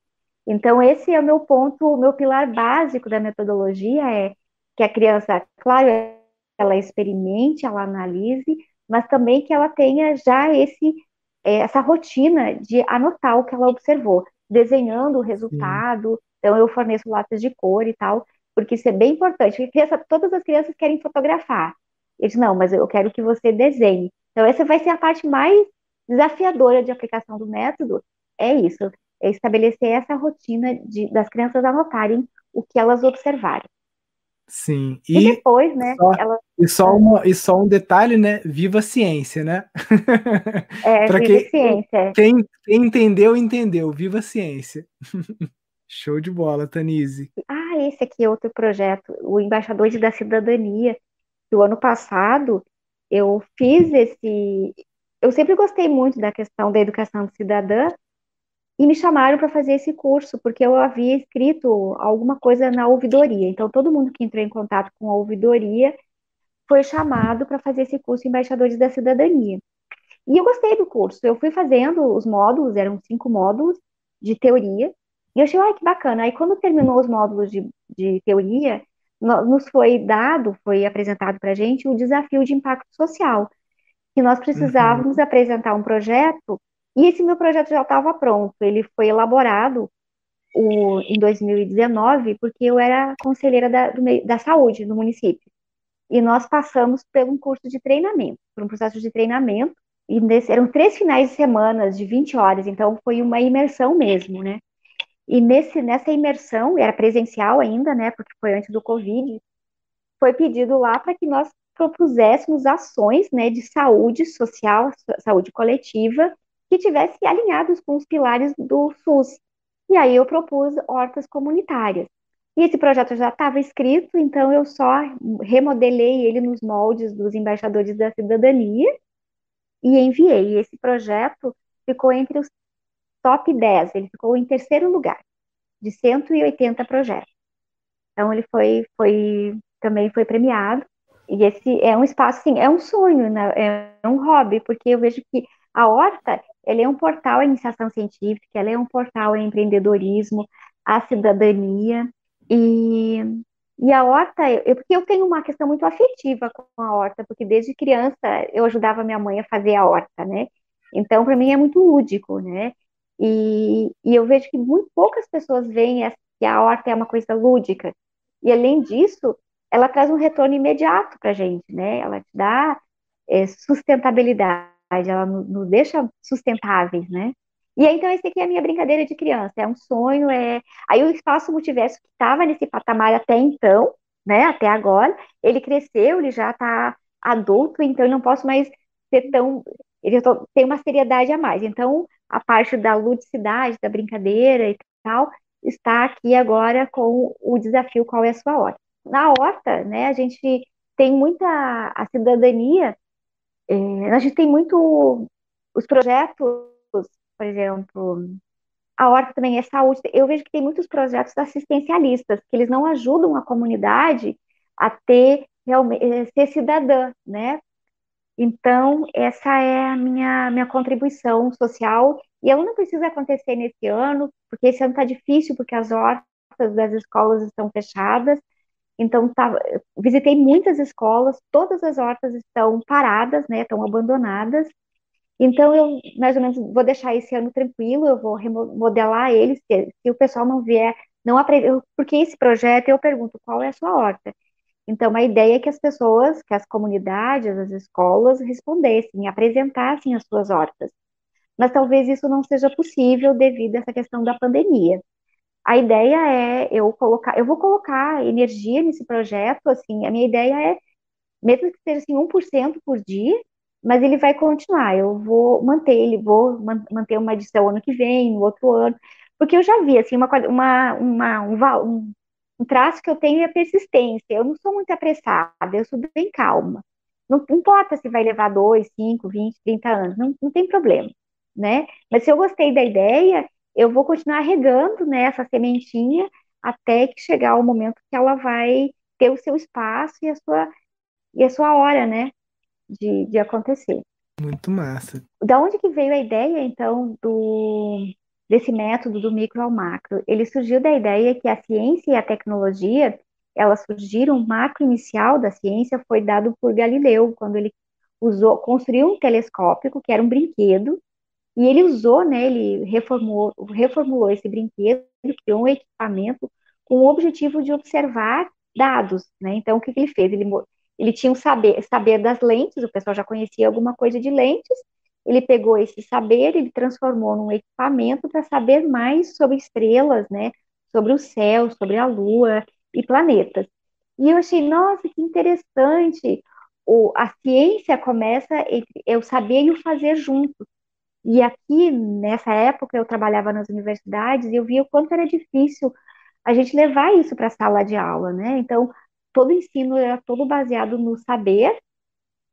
Então, esse é o meu ponto, o meu pilar básico da metodologia é que a criança, claro, ela experimente, ela analise, mas também que ela tenha já esse é, essa rotina de anotar o que ela observou, desenhando o resultado. Sim. Então, eu forneço lápis de cor e tal, porque isso é bem importante. Criança, todas as crianças querem fotografar. Eles, não, mas eu quero que você desenhe. Então, essa vai ser a parte mais desafiadora de aplicação do método, é isso, é estabelecer essa rotina de, das crianças anotarem o que elas observaram. Sim. E, e depois, né? Só, elas... e, só uma, e só um detalhe, né? Viva a ciência, né? É, viva quem, ciência. Quem, quem entendeu, entendeu. Viva a ciência. Show de bola, Tanise. Ah, esse aqui é outro projeto, o Embaixador da Cidadania. O ano passado eu fiz esse. Eu sempre gostei muito da questão da educação cidadã e me chamaram para fazer esse curso, porque eu havia escrito alguma coisa na ouvidoria. Então, todo mundo que entrou em contato com a ouvidoria foi chamado para fazer esse curso Embaixadores da Cidadania. E eu gostei do curso. Eu fui fazendo os módulos, eram cinco módulos de teoria, e eu achei, ai, que bacana. Aí, quando terminou os módulos de, de teoria, nos foi dado, foi apresentado para a gente o desafio de impacto social, que nós precisávamos uhum. apresentar um projeto e esse meu projeto já estava pronto, ele foi elaborado o, em 2019, porque eu era conselheira da, do, da saúde no município. E nós passamos por um curso de treinamento, por um processo de treinamento, e nesse, eram três finais de semana de 20 horas, então foi uma imersão mesmo, né? E nesse, nessa imersão, era presencial ainda, né? Porque foi antes do Covid, foi pedido lá para que nós propuséssemos ações né, de saúde social, saúde coletiva, que tivesse alinhados com os pilares do SUS. E aí eu propus hortas comunitárias. E esse projeto já estava escrito, então eu só remodelei ele nos moldes dos embaixadores da cidadania e enviei. Esse projeto ficou entre os top 10, ele ficou em terceiro lugar, de 180 projetos. Então ele foi, foi também foi premiado. E esse é um espaço, sim, é um sonho, né? é um hobby, porque eu vejo que a horta ele é um portal à iniciação científica, ela é um portal ao empreendedorismo, à cidadania, e, e a horta, eu, porque eu tenho uma questão muito afetiva com a horta, porque desde criança eu ajudava minha mãe a fazer a horta, né? Então, para mim é muito lúdico, né? E, e eu vejo que muito poucas pessoas veem que a horta é uma coisa lúdica. E além disso, ela traz um retorno imediato para a gente, né? Ela te dá é, sustentabilidade ela nos deixa sustentáveis, né? E aí, então, esse aqui é a minha brincadeira de criança, é um sonho, é... Aí o espaço multiverso que estava nesse patamar até então, né, até agora, ele cresceu, ele já está adulto, então eu não posso mais ser tão... Ele tem uma seriedade a mais. Então, a parte da ludicidade, da brincadeira e tal, está aqui agora com o desafio qual é a sua horta. Na horta, né, a gente tem muita a cidadania é, a gente tem muito os projetos, por exemplo, a horta também é saúde. Eu vejo que tem muitos projetos assistencialistas, que eles não ajudam a comunidade a ter realmente é, ser cidadã, né? Então, essa é a minha, minha contribuição social, e ela não precisa acontecer nesse ano, porque esse ano está difícil, porque as hortas das escolas estão fechadas, então, tá, visitei muitas escolas, todas as hortas estão paradas, né, estão abandonadas. Então, eu mais ou menos vou deixar esse ano tranquilo, eu vou remodelar eles, se, se o pessoal não vier, não aprender, porque esse projeto eu pergunto qual é a sua horta. Então, a ideia é que as pessoas, que as comunidades, as escolas respondessem, apresentassem as suas hortas. Mas talvez isso não seja possível devido a essa questão da pandemia. A ideia é eu colocar, eu vou colocar energia nesse projeto, assim, a minha ideia é, mesmo que seja assim, 1% por dia, mas ele vai continuar, eu vou manter ele, vou manter uma edição ano que vem, no outro ano, porque eu já vi, assim, uma, uma, uma um, um traço que eu tenho é a persistência, eu não sou muito apressada, eu sou bem calma, não, não importa se vai levar 2, 5, 20, 30 anos, não, não tem problema, né, mas se eu gostei da ideia, eu vou continuar regando né, essa sementinha até que chegar o momento que ela vai ter o seu espaço e a sua, e a sua hora, né, de, de acontecer. Muito massa. Da onde que veio a ideia, então, do desse método do micro ao macro. Ele surgiu da ideia que a ciência e a tecnologia, elas surgiram, o macro inicial da ciência foi dado por Galileu, quando ele usou, construiu um telescópio, que era um brinquedo, e ele usou, né, ele reformulou, reformulou esse brinquedo, criou um equipamento com o objetivo de observar dados, né? Então, o que, que ele fez? Ele, ele tinha um saber, saber das lentes, o pessoal já conhecia alguma coisa de lentes, ele pegou esse saber, ele transformou num equipamento para saber mais sobre estrelas, né? Sobre o céu, sobre a Lua e planetas. E eu achei, nossa, que interessante. O, a ciência começa entre é o saber e o fazer juntos. E aqui, nessa época, eu trabalhava nas universidades e eu via o quanto era difícil a gente levar isso para a sala de aula, né? Então, todo ensino era todo baseado no saber,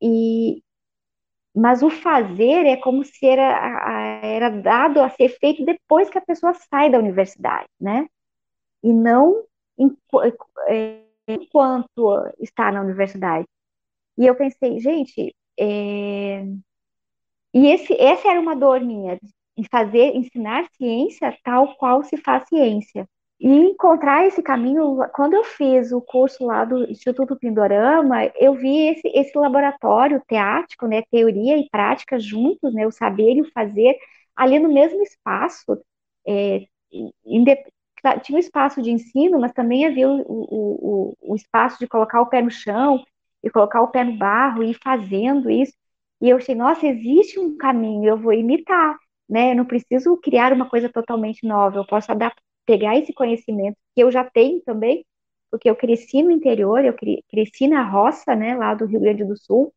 e mas o fazer é como se era, era dado a ser feito depois que a pessoa sai da universidade, né? E não é, enquanto está na universidade. E eu pensei, gente, é... e esse, essa era uma dor minha, fazer, ensinar ciência tal qual se faz ciência. E encontrar esse caminho, quando eu fiz o curso lá do Instituto Pindorama, eu vi esse, esse laboratório teático, né, teoria e prática juntos, né, o saber e o fazer, ali no mesmo espaço, é, tinha um espaço de ensino, mas também havia o, o, o, o espaço de colocar o pé no chão e colocar o pé no barro e ir fazendo isso. E eu achei, nossa, existe um caminho, eu vou imitar, né? Eu não preciso criar uma coisa totalmente nova, eu posso pegar esse conhecimento que eu já tenho também, porque eu cresci no interior, eu cresci na roça, né, lá do Rio Grande do Sul,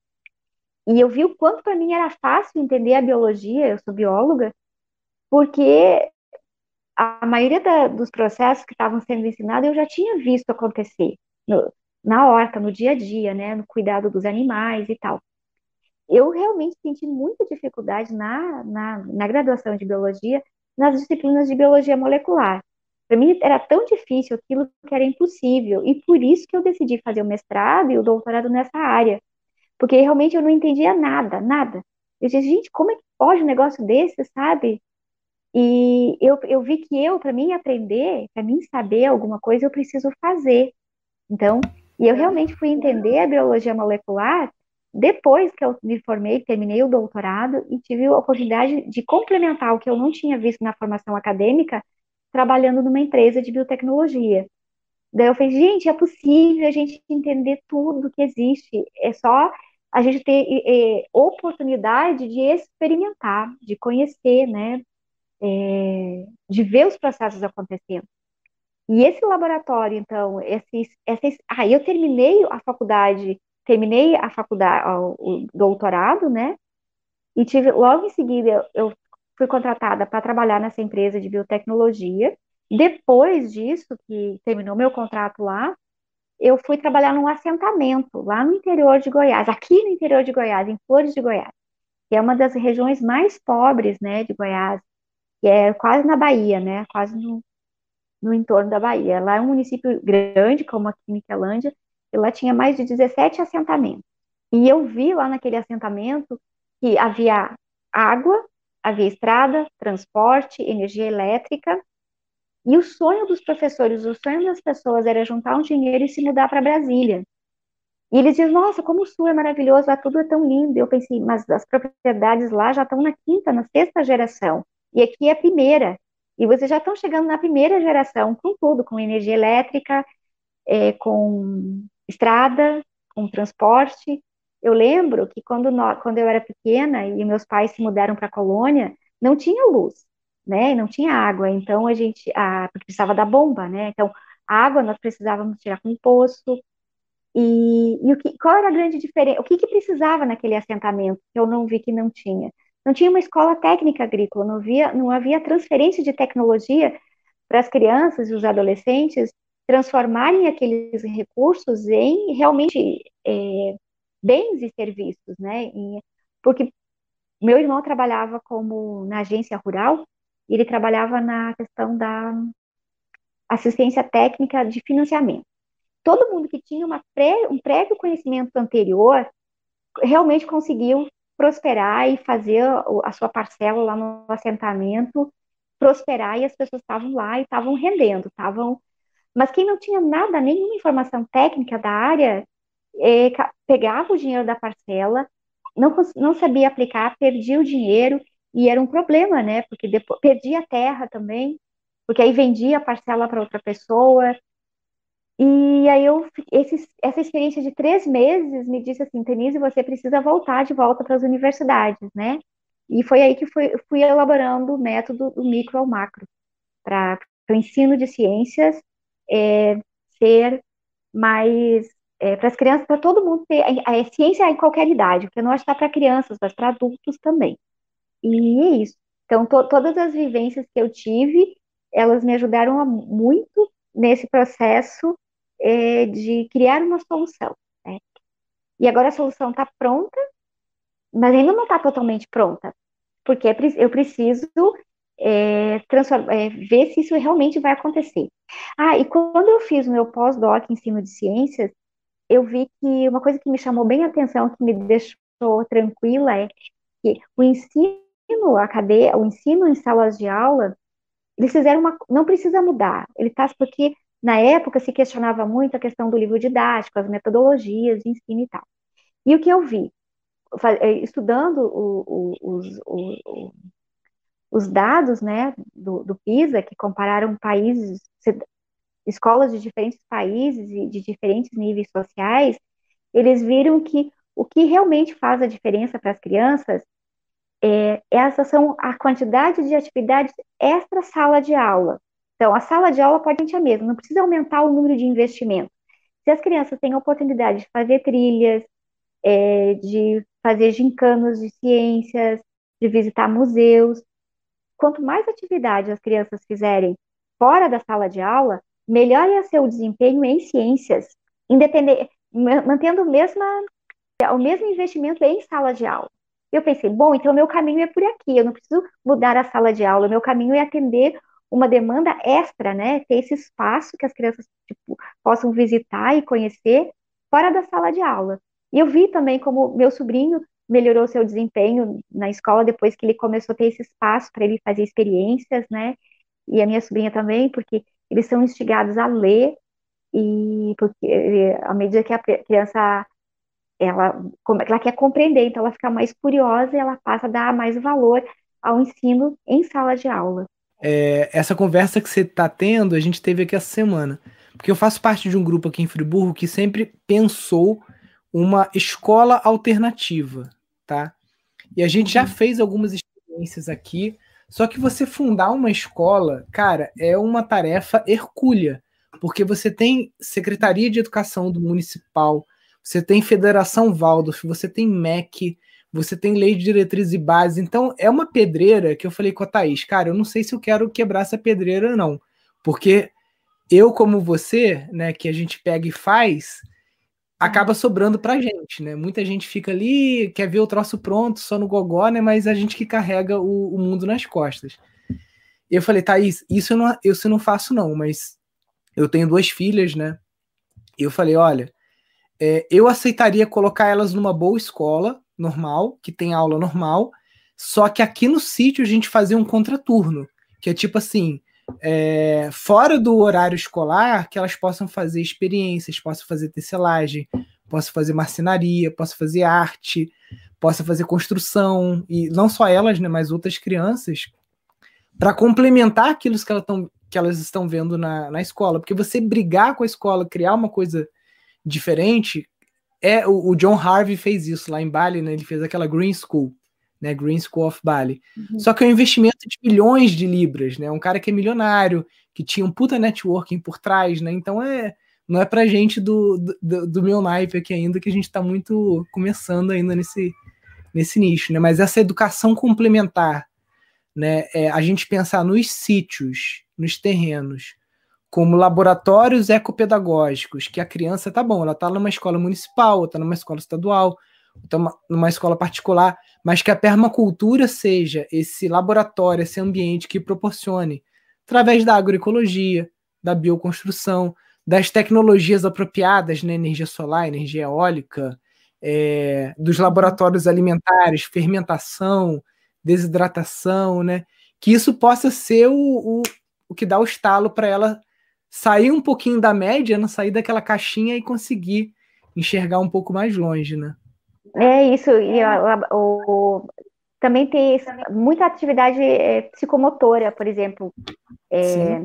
e eu vi o quanto para mim era fácil entender a biologia, eu sou bióloga, porque a maioria da, dos processos que estavam sendo ensinados eu já tinha visto acontecer no, na horta, no dia a dia, né, no cuidado dos animais e tal. Eu realmente senti muita dificuldade na, na, na graduação de biologia nas disciplinas de biologia molecular. Para mim era tão difícil aquilo que era impossível, e por isso que eu decidi fazer o mestrado e o doutorado nessa área, porque realmente eu não entendia nada, nada. Eu disse, gente, como é que pode um negócio desse, sabe? E eu, eu vi que eu, para mim aprender, para mim saber alguma coisa, eu preciso fazer. Então, e eu realmente fui entender a biologia molecular depois que eu me formei, terminei o doutorado e tive a oportunidade de complementar o que eu não tinha visto na formação acadêmica trabalhando numa empresa de biotecnologia. Daí eu falei, gente, é possível a gente entender tudo que existe, é só a gente ter é, oportunidade de experimentar, de conhecer, né, é, de ver os processos acontecendo. E esse laboratório, então, esses, esses, eu terminei a faculdade, terminei a faculdade, o doutorado, né, e tive, logo em seguida, eu fui contratada para trabalhar nessa empresa de biotecnologia. Depois disso, que terminou meu contrato lá, eu fui trabalhar num assentamento lá no interior de Goiás, aqui no interior de Goiás, em Flores de Goiás, que é uma das regiões mais pobres, né, de Goiás, que é quase na Bahia, né, quase no, no entorno da Bahia. Lá é um município grande, como aqui em Miquelândia, e lá tinha mais de 17 assentamentos. E eu vi lá naquele assentamento que havia água, Havia estrada, transporte, energia elétrica. E o sonho dos professores, o sonho das pessoas era juntar um dinheiro e se mudar para Brasília. E eles diziam, nossa, como o Sul é maravilhoso, lá tudo é tão lindo. Eu pensei, mas as propriedades lá já estão na quinta, na sexta geração. E aqui é a primeira. E vocês já estão chegando na primeira geração com tudo, com energia elétrica, é, com estrada, com transporte. Eu lembro que quando, quando eu era pequena e meus pais se mudaram para a colônia, não tinha luz, né? Não tinha água, então a gente, a, porque precisava da bomba, né? Então, a água nós precisávamos tirar com um poço. E, e o que, qual era a grande diferença? O que, que precisava naquele assentamento que eu não vi que não tinha? Não tinha uma escola técnica agrícola, não havia, não havia transferência de tecnologia para as crianças e os adolescentes transformarem aqueles recursos em realmente é, bens e serviços, né? Porque meu irmão trabalhava como na agência rural, e ele trabalhava na questão da assistência técnica de financiamento. Todo mundo que tinha pré, um prévio conhecimento anterior realmente conseguiu prosperar e fazer a sua parcela lá no assentamento prosperar e as pessoas estavam lá e estavam rendendo, estavam. Mas quem não tinha nada, nenhuma informação técnica da área, é, pegava o dinheiro da parcela, não, não sabia aplicar, perdia o dinheiro e era um problema, né? Porque depois perdia a terra também, porque aí vendia a parcela para outra pessoa. E aí eu esse, essa experiência de três meses me disse assim, Denise, você precisa voltar de volta para as universidades, né? E foi aí que fui, fui elaborando o método do micro ao macro, para o ensino de ciências é, ser mais é, para as crianças, para todo mundo ter a, a, ciência em qualquer idade, porque não é só para crianças, mas para adultos também. E é isso. Então, to, todas as vivências que eu tive, elas me ajudaram muito nesse processo é, de criar uma solução. Né? E agora a solução está pronta, mas ainda não está totalmente pronta, porque é eu preciso é, é, ver se isso realmente vai acontecer. Ah, e quando eu fiz o meu pós-doc em ensino de ciências, eu vi que uma coisa que me chamou bem a atenção, que me deixou tranquila, é que o ensino a cadeia, o ensino em salas de aula, eles fizeram uma, não precisa mudar, ele está porque na época se questionava muito a questão do livro didático, as metodologias de ensino e tal. E o que eu vi, é, estudando o, o, os, o, os dados né, do, do, PISA, que compararam países, escolas de diferentes países e de diferentes níveis sociais, eles viram que o que realmente faz a diferença para as crianças é, essas são a quantidade de atividades extra sala de aula. Então, a sala de aula pode ser a mesma, não precisa aumentar o número de investimento. Se as crianças têm a oportunidade de fazer trilhas, é, de fazer gincanos de ciências, de visitar museus, quanto mais atividade as crianças fizerem fora da sala de aula, melhor é seu desempenho em ciências, mantendo o mesmo, o mesmo investimento em sala de aula. Eu pensei, bom, então meu caminho é por aqui, eu não preciso mudar a sala de aula, meu caminho é atender uma demanda extra, né? Ter esse espaço que as crianças tipo, possam visitar e conhecer fora da sala de aula. E eu vi também como meu sobrinho melhorou seu desempenho na escola depois que ele começou a ter esse espaço para ele fazer experiências, né? E a minha sobrinha também, porque eles são instigados a ler e porque à medida que a criança ela, ela quer compreender, então ela fica mais curiosa e ela passa a dar mais valor ao ensino em sala de aula. É, essa conversa que você está tendo, a gente teve aqui essa semana. Porque eu faço parte de um grupo aqui em Friburgo que sempre pensou uma escola alternativa, tá? E a gente já uhum. fez algumas experiências aqui, só que você fundar uma escola, cara, é uma tarefa hercúlea, porque você tem Secretaria de Educação do Municipal, você tem Federação Waldorf, você tem MEC, você tem Lei de Diretrizes e Bases. Então, é uma pedreira que eu falei com a Thaís, cara, eu não sei se eu quero quebrar essa pedreira, não. Porque eu, como você, né, que a gente pega e faz, acaba sobrando pra gente, né? Muita gente fica ali, quer ver o troço pronto, só no gogó, né? Mas a gente que carrega o, o mundo nas costas. Eu falei, Thaís, isso eu não, isso eu não faço, não, mas eu tenho duas filhas, né? Eu falei, olha, é, eu aceitaria colocar elas numa boa escola normal, que tem aula normal, só que aqui no sítio a gente fazia um contraturno, que é tipo assim, é, fora do horário escolar, que elas possam fazer experiências, possam fazer tecelagem, possam fazer marcenaria, possam fazer arte, possam fazer construção, e não só elas, né, mas outras crianças, para complementar aquilo que, elas que elas estão vendo na, na escola. Porque você brigar com a escola, criar uma coisa diferente. É o, o, John Harvey fez isso lá em Bali, né? Ele fez aquela Green School, né? Green School of Bali. Uhum. Só que é um investimento de milhões de libras, né? Um cara que é milionário, que tinha um puta networking por trás, né? Então é não é pra gente do, do, do meu naipe aqui ainda, que a gente está muito começando ainda nesse, nesse nicho, né? Mas essa educação complementar, né? É, a gente pensar nos sítios, nos terrenos, como laboratórios ecopedagógicos, que a criança, tá bom, ela está numa escola municipal, ou está numa escola estadual, está numa escola particular, mas que a permacultura seja esse laboratório, esse ambiente que proporcione, através da agroecologia, da bioconstrução, das tecnologias apropriadas, né, energia solar, energia eólica, é, dos laboratórios alimentares, fermentação, desidratação, né, que isso possa ser o, o, o que dá o estalo para ela sair um pouquinho da média, não sair daquela caixinha e conseguir enxergar um pouco mais longe, né? É isso, e o, também tem muita atividade é, psicomotora, por exemplo, é,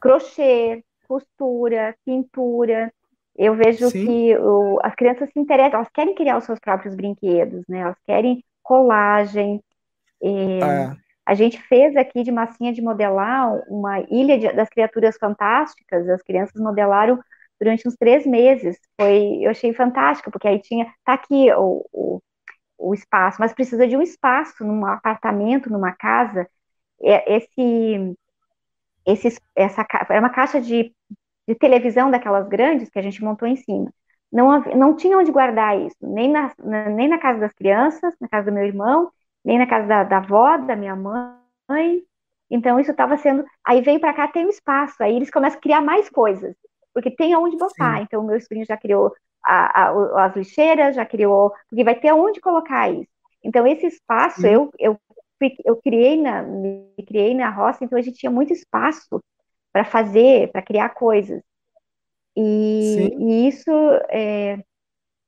crochê, costura, pintura. Eu vejo Sim. que o, as crianças se interessam, elas querem criar os seus próprios brinquedos, né? Elas querem colagem. É, ah. A gente fez aqui de massinha de modelar uma ilha de, das criaturas fantásticas. As crianças modelaram durante uns três meses. Foi, eu achei fantástico, porque aí tinha, tá aqui o, o, o espaço, mas precisa de um espaço num apartamento, numa casa. Esse, esse, essa era uma caixa de, de televisão daquelas grandes que a gente montou em cima. Não, não tinha onde guardar isso, nem na, nem na casa das crianças, na casa do meu irmão, nem na casa da, da avó, da minha mãe. Então, isso estava sendo. Aí vem para cá, tem um espaço, aí eles começam a criar mais coisas, porque tem aonde botar. Sim. Então, o meu sobrinho já criou a, a, as lixeiras, já criou, porque vai ter aonde colocar isso. Então, esse espaço, eu, eu, eu criei na, me criei na roça, então a gente tinha muito espaço para fazer, para criar coisas. E, e isso, é,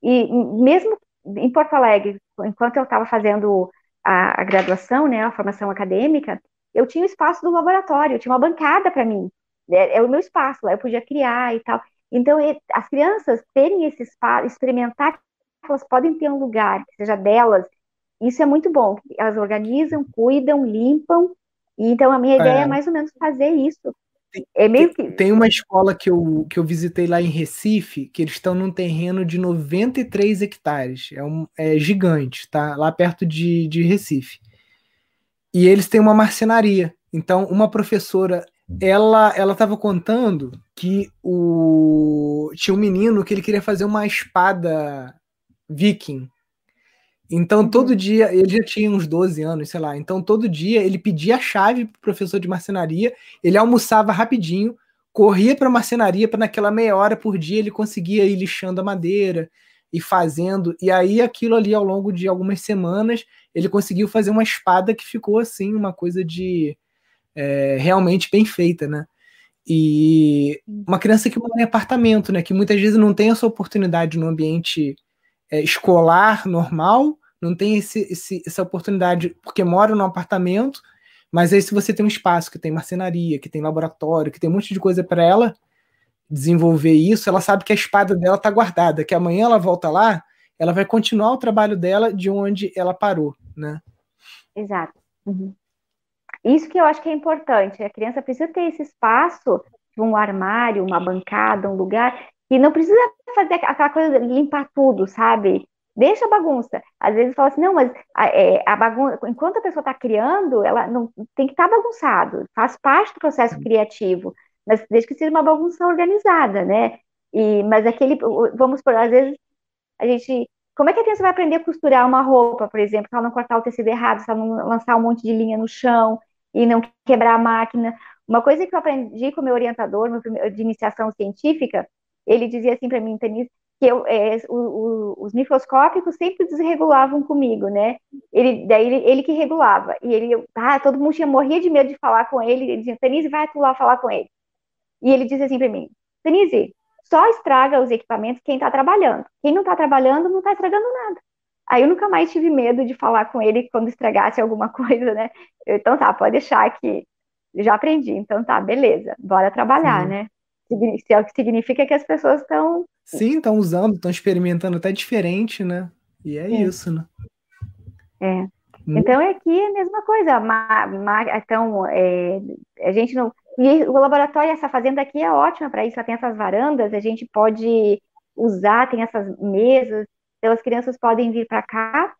e mesmo em Porto Alegre, enquanto eu estava fazendo a, a, graduação, né, a formação acadêmica, eu tinha o espaço do laboratório, eu tinha uma bancada para mim, é, é, o meu espaço, lá eu podia criar e tal. Então, as crianças terem esse espaço, experimentar que elas podem ter um lugar que seja delas, isso é muito bom. Elas organizam, cuidam, limpam. E, então, a minha é. ideia é mais ou menos fazer isso. É meio que... Tem uma escola que eu, que eu visitei lá em Recife, que eles estão num terreno de 93 hectares. É, um, é gigante, tá? Lá perto de, de Recife. E eles têm uma marcenaria. Então, uma professora, ela ela estava contando que o tinha um menino que ele queria fazer uma espada viking. Então, uhum. todo dia, ele já tinha uns 12 anos, sei lá. Então, todo dia ele pedia a chave pro professor de marcenaria, ele almoçava rapidinho, corria para a marcenaria para naquela meia hora por dia ele conseguia ir lixando a madeira e fazendo. E aí, aquilo ali, ao longo de algumas semanas, ele conseguiu fazer uma espada que ficou assim, uma coisa de é, realmente bem feita, né? E uma criança que mora em apartamento, né? Que muitas vezes não tem essa oportunidade no ambiente é, escolar normal, não tem esse, esse, essa oportunidade porque mora num apartamento, mas aí se você tem um espaço que tem marcenaria, que tem laboratório, que tem um monte de coisa para ela desenvolver isso, ela sabe que a espada dela está guardada, que amanhã ela volta lá, ela vai continuar o trabalho dela de onde ela parou, né? Exato. Uhum. Isso que eu acho que é importante. A criança precisa ter esse espaço, um armário, uma bancada, um lugar, e não precisa fazer aquela coisa, limpar tudo, sabe? Deixa a bagunça. Às vezes fala assim, não, mas a, é, a bagunça, enquanto a pessoa está criando, ela não tem que estar tá bagunçado, faz parte do processo criativo, mas desde que seja uma bagunça organizada, né? E, mas aquele, vamos por, às vezes a gente como é que a criança vai aprender a costurar uma roupa, por exemplo, se ela não cortar o tecido errado, se ela não lançar um monte de linha no chão e não quebrar a máquina? Uma coisa que eu aprendi com o meu orientador meu, de iniciação científica, ele dizia assim para mim, Denise, que eu, é, o, o, os microscópicos sempre desregulavam comigo, né? Ele, daí ele, ele que regulava. E ele, ah, todo mundo tinha, morria de medo de falar com ele. Ele dizia, Denise, vai tu lá falar com ele. E ele dizia assim para mim, Denise, só estraga os equipamentos quem está trabalhando. Quem não está trabalhando não está estragando nada. Aí eu nunca mais tive medo de falar com ele quando estragasse alguma coisa, né? Eu, então tá, pode deixar que já aprendi. Então tá, beleza, bora trabalhar, Sim. né? É o que significa que as pessoas estão. Sim, estão usando, estão experimentando até diferente, né? E é Sim. isso, né? É. Hum. Então é aqui a mesma coisa. então, é, a gente não. E o laboratório, essa fazenda aqui é ótima para isso, ela tem essas varandas, a gente pode usar, tem essas mesas, então as crianças podem vir para cá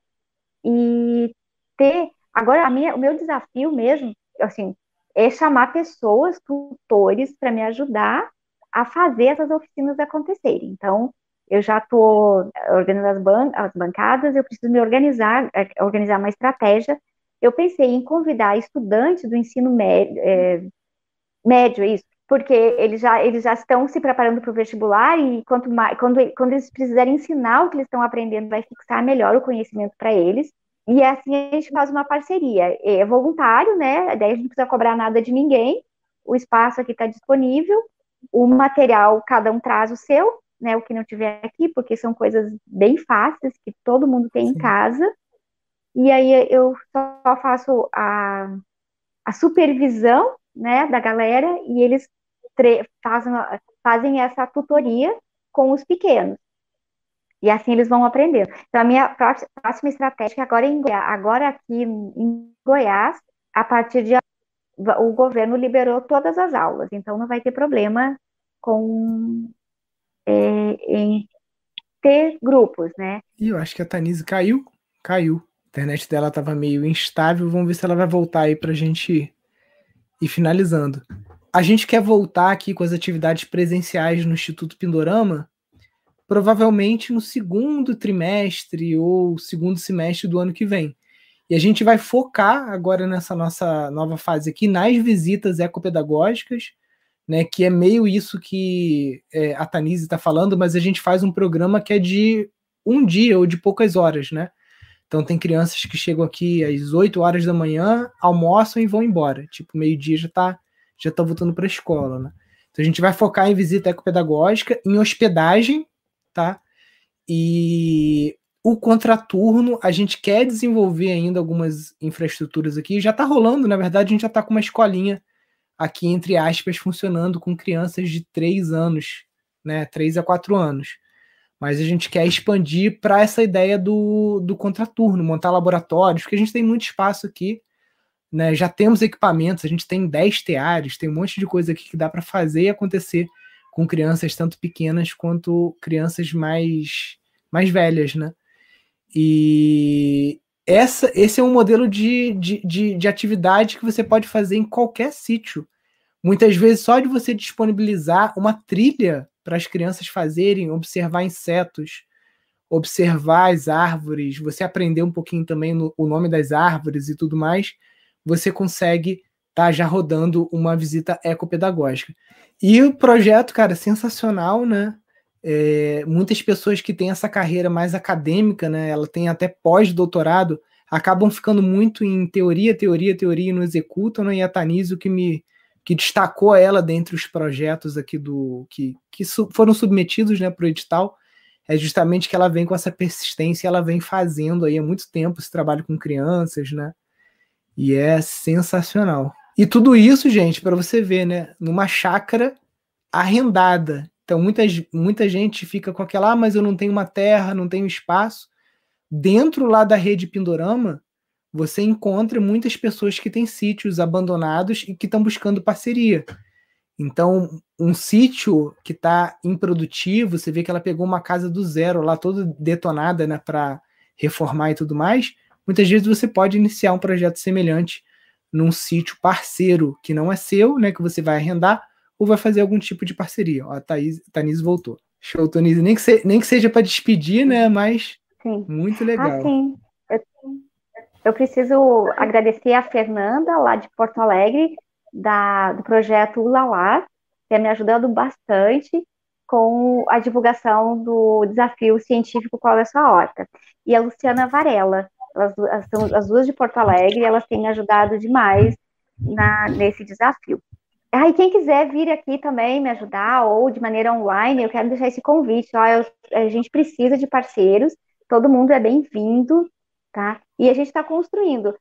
e ter. Agora, minha, o meu desafio mesmo, assim, é chamar pessoas, tutores, para me ajudar a fazer essas oficinas acontecerem. Então, eu já estou organizando as, ban as bancadas, eu preciso me organizar, é, organizar uma estratégia. Eu pensei em convidar estudantes do ensino médio, é, médio, isso, porque eles já, eles já estão se preparando para o vestibular e quanto mais, quando, quando eles precisarem ensinar o que eles estão aprendendo, vai fixar melhor o conhecimento para eles. e assim a gente faz uma parceria. É voluntário, né? Daí a gente não precisa cobrar nada de ninguém. O espaço aqui está disponível. O material, cada um traz o seu, né? O que não tiver aqui, porque são coisas bem fáceis que todo mundo tem Sim. em casa. E aí eu só faço a, a supervisão, né, da galera e eles fazem, fazem essa tutoria com os pequenos. E assim eles vão aprendendo. Então, a minha próxima estratégia agora, em Goiás, agora aqui em Goiás, a partir de o governo liberou todas as aulas, então não vai ter problema com é, em ter grupos, né? E eu acho que a Tanise caiu, caiu. A internet dela estava meio instável, vamos ver se ela vai voltar aí para a gente ir finalizando. A gente quer voltar aqui com as atividades presenciais no Instituto Pindorama, provavelmente no segundo trimestre ou segundo semestre do ano que vem. E a gente vai focar agora nessa nossa nova fase aqui nas visitas ecopedagógicas, né, que é meio isso que é, a Tanise está falando, mas a gente faz um programa que é de um dia ou de poucas horas, né? Então tem crianças que chegam aqui às 8 horas da manhã, almoçam e vão embora. Tipo, meio-dia já está já tá voltando para a escola, né? Então a gente vai focar em visita ecopedagógica, em hospedagem tá? E o contraturno, a gente quer desenvolver ainda algumas infraestruturas aqui. Já está rolando, na verdade, a gente já está com uma escolinha aqui, entre aspas, funcionando com crianças de 3 anos, né? 3 a 4 anos. Mas a gente quer expandir para essa ideia do, do contraturno, montar laboratórios, porque a gente tem muito espaço aqui. Né, já temos equipamentos, a gente tem 10 teares, tem um monte de coisa aqui que dá para fazer e acontecer com crianças tanto pequenas quanto crianças mais, mais velhas, né? E essa, esse é um modelo de, de, de, de atividade que você pode fazer em qualquer sítio. Muitas vezes, só de você disponibilizar uma trilha para as crianças fazerem, observar insetos, observar as árvores, você aprender um pouquinho também no, o nome das árvores e tudo mais, você consegue tá já rodando uma visita ecopedagógica. E o projeto, cara, sensacional, né? É, muitas pessoas que têm essa carreira mais acadêmica, né? Ela tem até pós-doutorado, acabam ficando muito em teoria, teoria, teoria e não executam, né? E a Tanise, o que me que destacou ela dentre os projetos aqui do que, que su, foram submetidos né, para o edital é justamente que ela vem com essa persistência, ela vem fazendo aí há muito tempo esse trabalho com crianças, né? E é sensacional. E tudo isso, gente, para você ver, né? Numa chácara arrendada. Então, muita, muita gente fica com aquela, ah, mas eu não tenho uma terra, não tenho espaço. Dentro lá da rede Pindorama, você encontra muitas pessoas que têm sítios abandonados e que estão buscando parceria. Então, um sítio que está improdutivo, você vê que ela pegou uma casa do zero lá, toda detonada, né, para reformar e tudo mais. Muitas vezes você pode iniciar um projeto semelhante num sítio parceiro que não é seu, né, que você vai arrendar, ou vai fazer algum tipo de parceria. Ó, a Thaís, Tanise voltou. Show, Tonise. Nem que, se, nem que seja para despedir, né, mas sim. muito legal. Ah, sim. Eu, eu preciso agradecer a Fernanda, lá de Porto Alegre, da, do projeto Ulalá, que tem me ajudando bastante com a divulgação do desafio científico Qual é a sua horta. E a Luciana Varela, elas são as duas de Porto Alegre, elas têm ajudado demais na, nesse desafio. Aí, quem quiser vir aqui também me ajudar, ou de maneira online, eu quero deixar esse convite. Ó, eu, a gente precisa de parceiros, todo mundo é bem-vindo, tá? E a gente está construindo.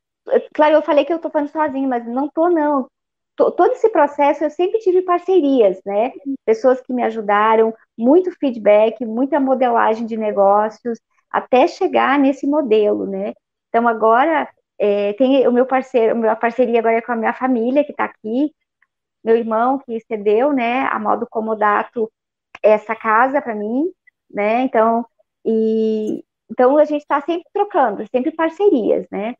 Claro, eu falei que eu estou falando sozinho, mas não estou, não. Todo esse processo eu sempre tive parcerias, né? Pessoas que me ajudaram, muito feedback, muita modelagem de negócios, até chegar nesse modelo, né? Então, agora, é, tem o meu parceiro, a parceria agora é com a minha família, que está aqui, meu irmão, que cedeu, né, a modo comodato, essa casa para mim, né, então, e, então a gente está sempre trocando, sempre parcerias, né,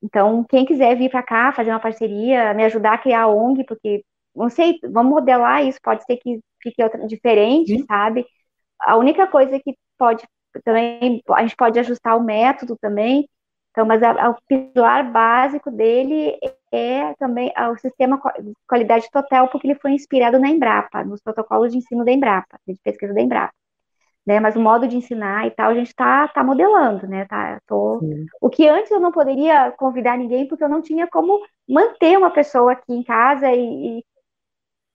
então, quem quiser vir para cá, fazer uma parceria, me ajudar a criar a ONG, porque, não sei, vamos modelar isso, pode ser que fique outra, diferente, Sim. sabe? A única coisa que pode também, a gente pode ajustar o método também, então, mas a, a, o pilar básico dele é também o sistema de qualidade total, porque ele foi inspirado na Embrapa, nos protocolos de ensino da Embrapa, de pesquisa da Embrapa. né? Mas o modo de ensinar e tal, a gente está tá modelando, né? Tá, tô... O que antes eu não poderia convidar ninguém, porque eu não tinha como manter uma pessoa aqui em casa e,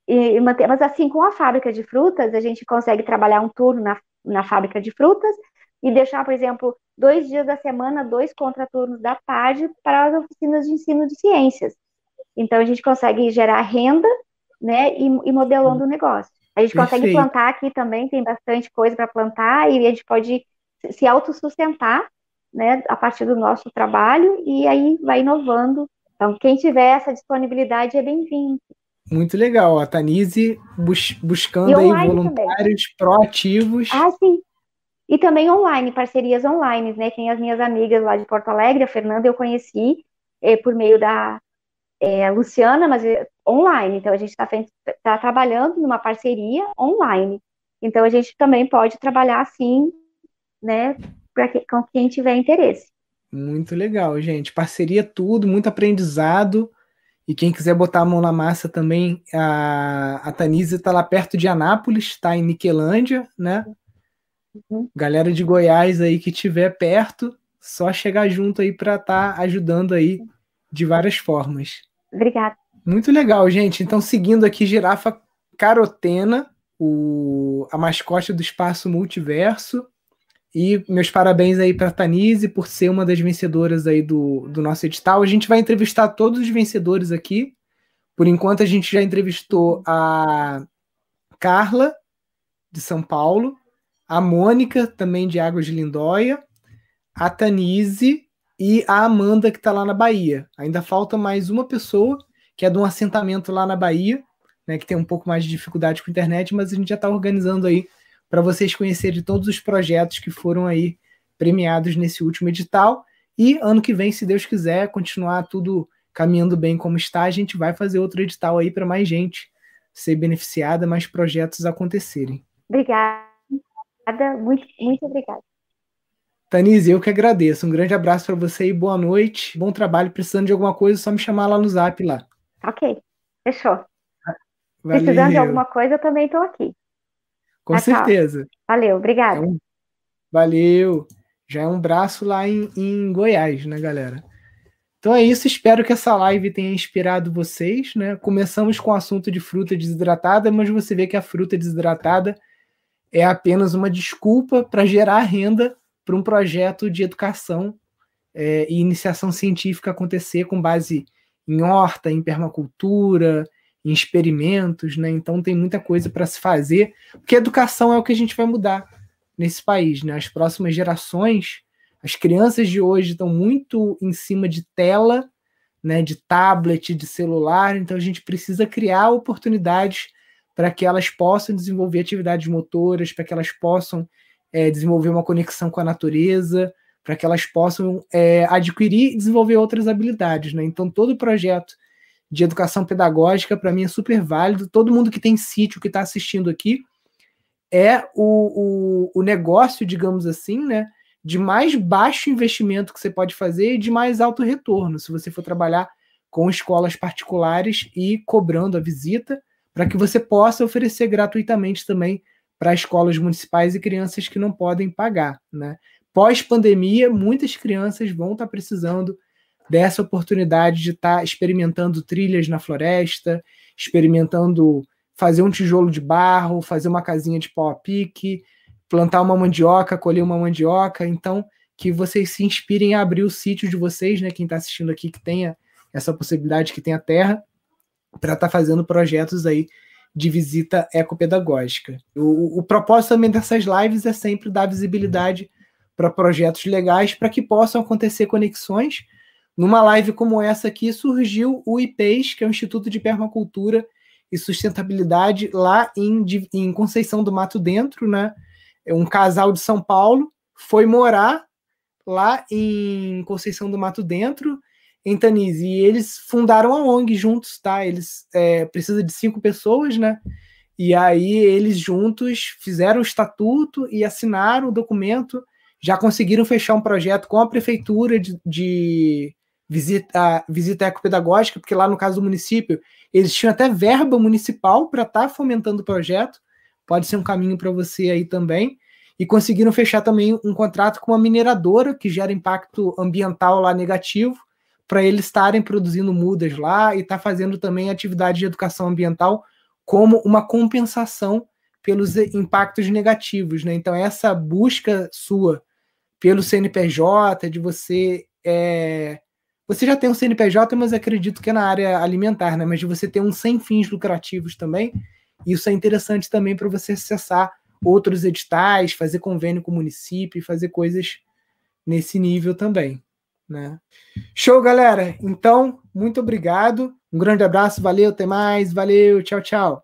e, e manter. Mas assim, com a fábrica de frutas, a gente consegue trabalhar um turno na, na fábrica de frutas e deixar, por exemplo, dois dias da semana, dois contraturnos da tarde para as oficinas de ensino de ciências. Então, a gente consegue gerar renda, né, e, e modelando o negócio. A gente Perfeito. consegue plantar aqui também, tem bastante coisa para plantar e a gente pode se autossustentar, né, a partir do nosso trabalho e aí vai inovando. Então, quem tiver essa disponibilidade é bem-vindo. Muito legal, a Tanise bus buscando aí voluntários também. proativos. Ah, sim. E também online, parcerias online, né? Tem as minhas amigas lá de Porto Alegre, a Fernanda eu conheci eh, por meio da é, Luciana, mas é online. Então a gente está tá trabalhando numa parceria online. Então a gente também pode trabalhar assim, né? Que, com quem tiver interesse. Muito legal, gente. Parceria tudo, muito aprendizado. E quem quiser botar a mão na massa também, a, a Tanise está lá perto de Anápolis, está em Niquelândia, né? Uhum. Galera de Goiás aí que tiver perto, só chegar junto aí para estar tá ajudando aí de várias formas. Obrigada. Muito legal, gente. Então, seguindo aqui, girafa carotena, o, a mascote do espaço multiverso. E meus parabéns aí para a Tanise por ser uma das vencedoras aí do, do nosso edital. A gente vai entrevistar todos os vencedores aqui. Por enquanto, a gente já entrevistou a Carla, de São Paulo, a Mônica, também de Águas de Lindóia, a Tanise e a Amanda, que está lá na Bahia. Ainda falta mais uma pessoa, que é de um assentamento lá na Bahia, né, que tem um pouco mais de dificuldade com a internet, mas a gente já está organizando aí para vocês conhecerem todos os projetos que foram aí premiados nesse último edital. E ano que vem, se Deus quiser, continuar tudo caminhando bem como está, a gente vai fazer outro edital aí para mais gente ser beneficiada, mais projetos acontecerem. Obrigada Muito, muito obrigada. Tanise, eu que agradeço. Um grande abraço para você e boa noite. Bom trabalho. Precisando de alguma coisa, é só me chamar lá no zap lá. Ok, fechou. Valeu. Precisando de alguma coisa, eu também estou aqui. Com certeza. Valeu, obrigada. É um... Valeu. Já é um braço lá em, em Goiás, né, galera? Então é isso, espero que essa live tenha inspirado vocês, né? Começamos com o assunto de fruta desidratada, mas você vê que a fruta desidratada é apenas uma desculpa para gerar renda para um projeto de educação é, e iniciação científica acontecer com base em horta, em permacultura, em experimentos, né? Então tem muita coisa para se fazer, porque educação é o que a gente vai mudar nesse país, né? As próximas gerações, as crianças de hoje estão muito em cima de tela, né? De tablet, de celular, então a gente precisa criar oportunidades para que elas possam desenvolver atividades motoras, para que elas possam é, desenvolver uma conexão com a natureza, para que elas possam é, adquirir e desenvolver outras habilidades. Né? Então, todo projeto de educação pedagógica, para mim, é super válido. Todo mundo que tem sítio, que está assistindo aqui, é o, o, o, negócio, digamos assim, né, de mais baixo investimento que você pode fazer e de mais alto retorno, se você for trabalhar com escolas particulares e cobrando a visita para que você possa oferecer gratuitamente também para escolas municipais e crianças que não podem pagar. Né? Pós-pandemia, muitas crianças vão estar tá precisando dessa oportunidade de estar tá experimentando trilhas na floresta, experimentando fazer um tijolo de barro, fazer uma casinha de pau a pique, plantar uma mandioca, colher uma mandioca. Então, que vocês se inspirem a abrir o sítio de vocês, né? Quem está assistindo aqui que tenha essa possibilidade, que tenha terra, para estar tá fazendo projetos aí de visita ecopedagógica. O, o propósito também dessas lives é sempre dar visibilidade para projetos legais para que possam acontecer conexões. Numa live como essa aqui surgiu o IPES, que é o Instituto de Permacultura e Sustentabilidade, lá em, em Conceição do Mato Dentro, né? É um casal de São Paulo foi morar lá em Conceição do Mato Dentro em Tanise. E eles fundaram a ONG juntos, tá? Eles é, precisam de cinco pessoas, né? E aí eles juntos fizeram o estatuto e assinaram o documento. Já conseguiram fechar um projeto com a prefeitura de, de visita, visita ecopedagógica, porque lá no caso do município, eles tinham até verba municipal para estar tá fomentando o projeto. Pode ser um caminho para você aí também. e conseguiram fechar também um contrato com uma mineradora que gera impacto ambiental lá negativo, para eles estarem produzindo mudas lá e estar tá fazendo também atividade de educação ambiental como uma compensação pelos impactos negativos. Né? Então, essa busca sua pelo CNPJ, de você. É... Você já tem um CNPJ, mas acredito que é na área alimentar, né? Mas de você ter um sem fins lucrativos também. Isso é interessante também para você acessar outros editais, fazer convênio com o município, fazer coisas nesse nível também. Né? Show, galera! Então, muito obrigado. Um grande abraço, valeu, até mais, valeu, tchau, tchau.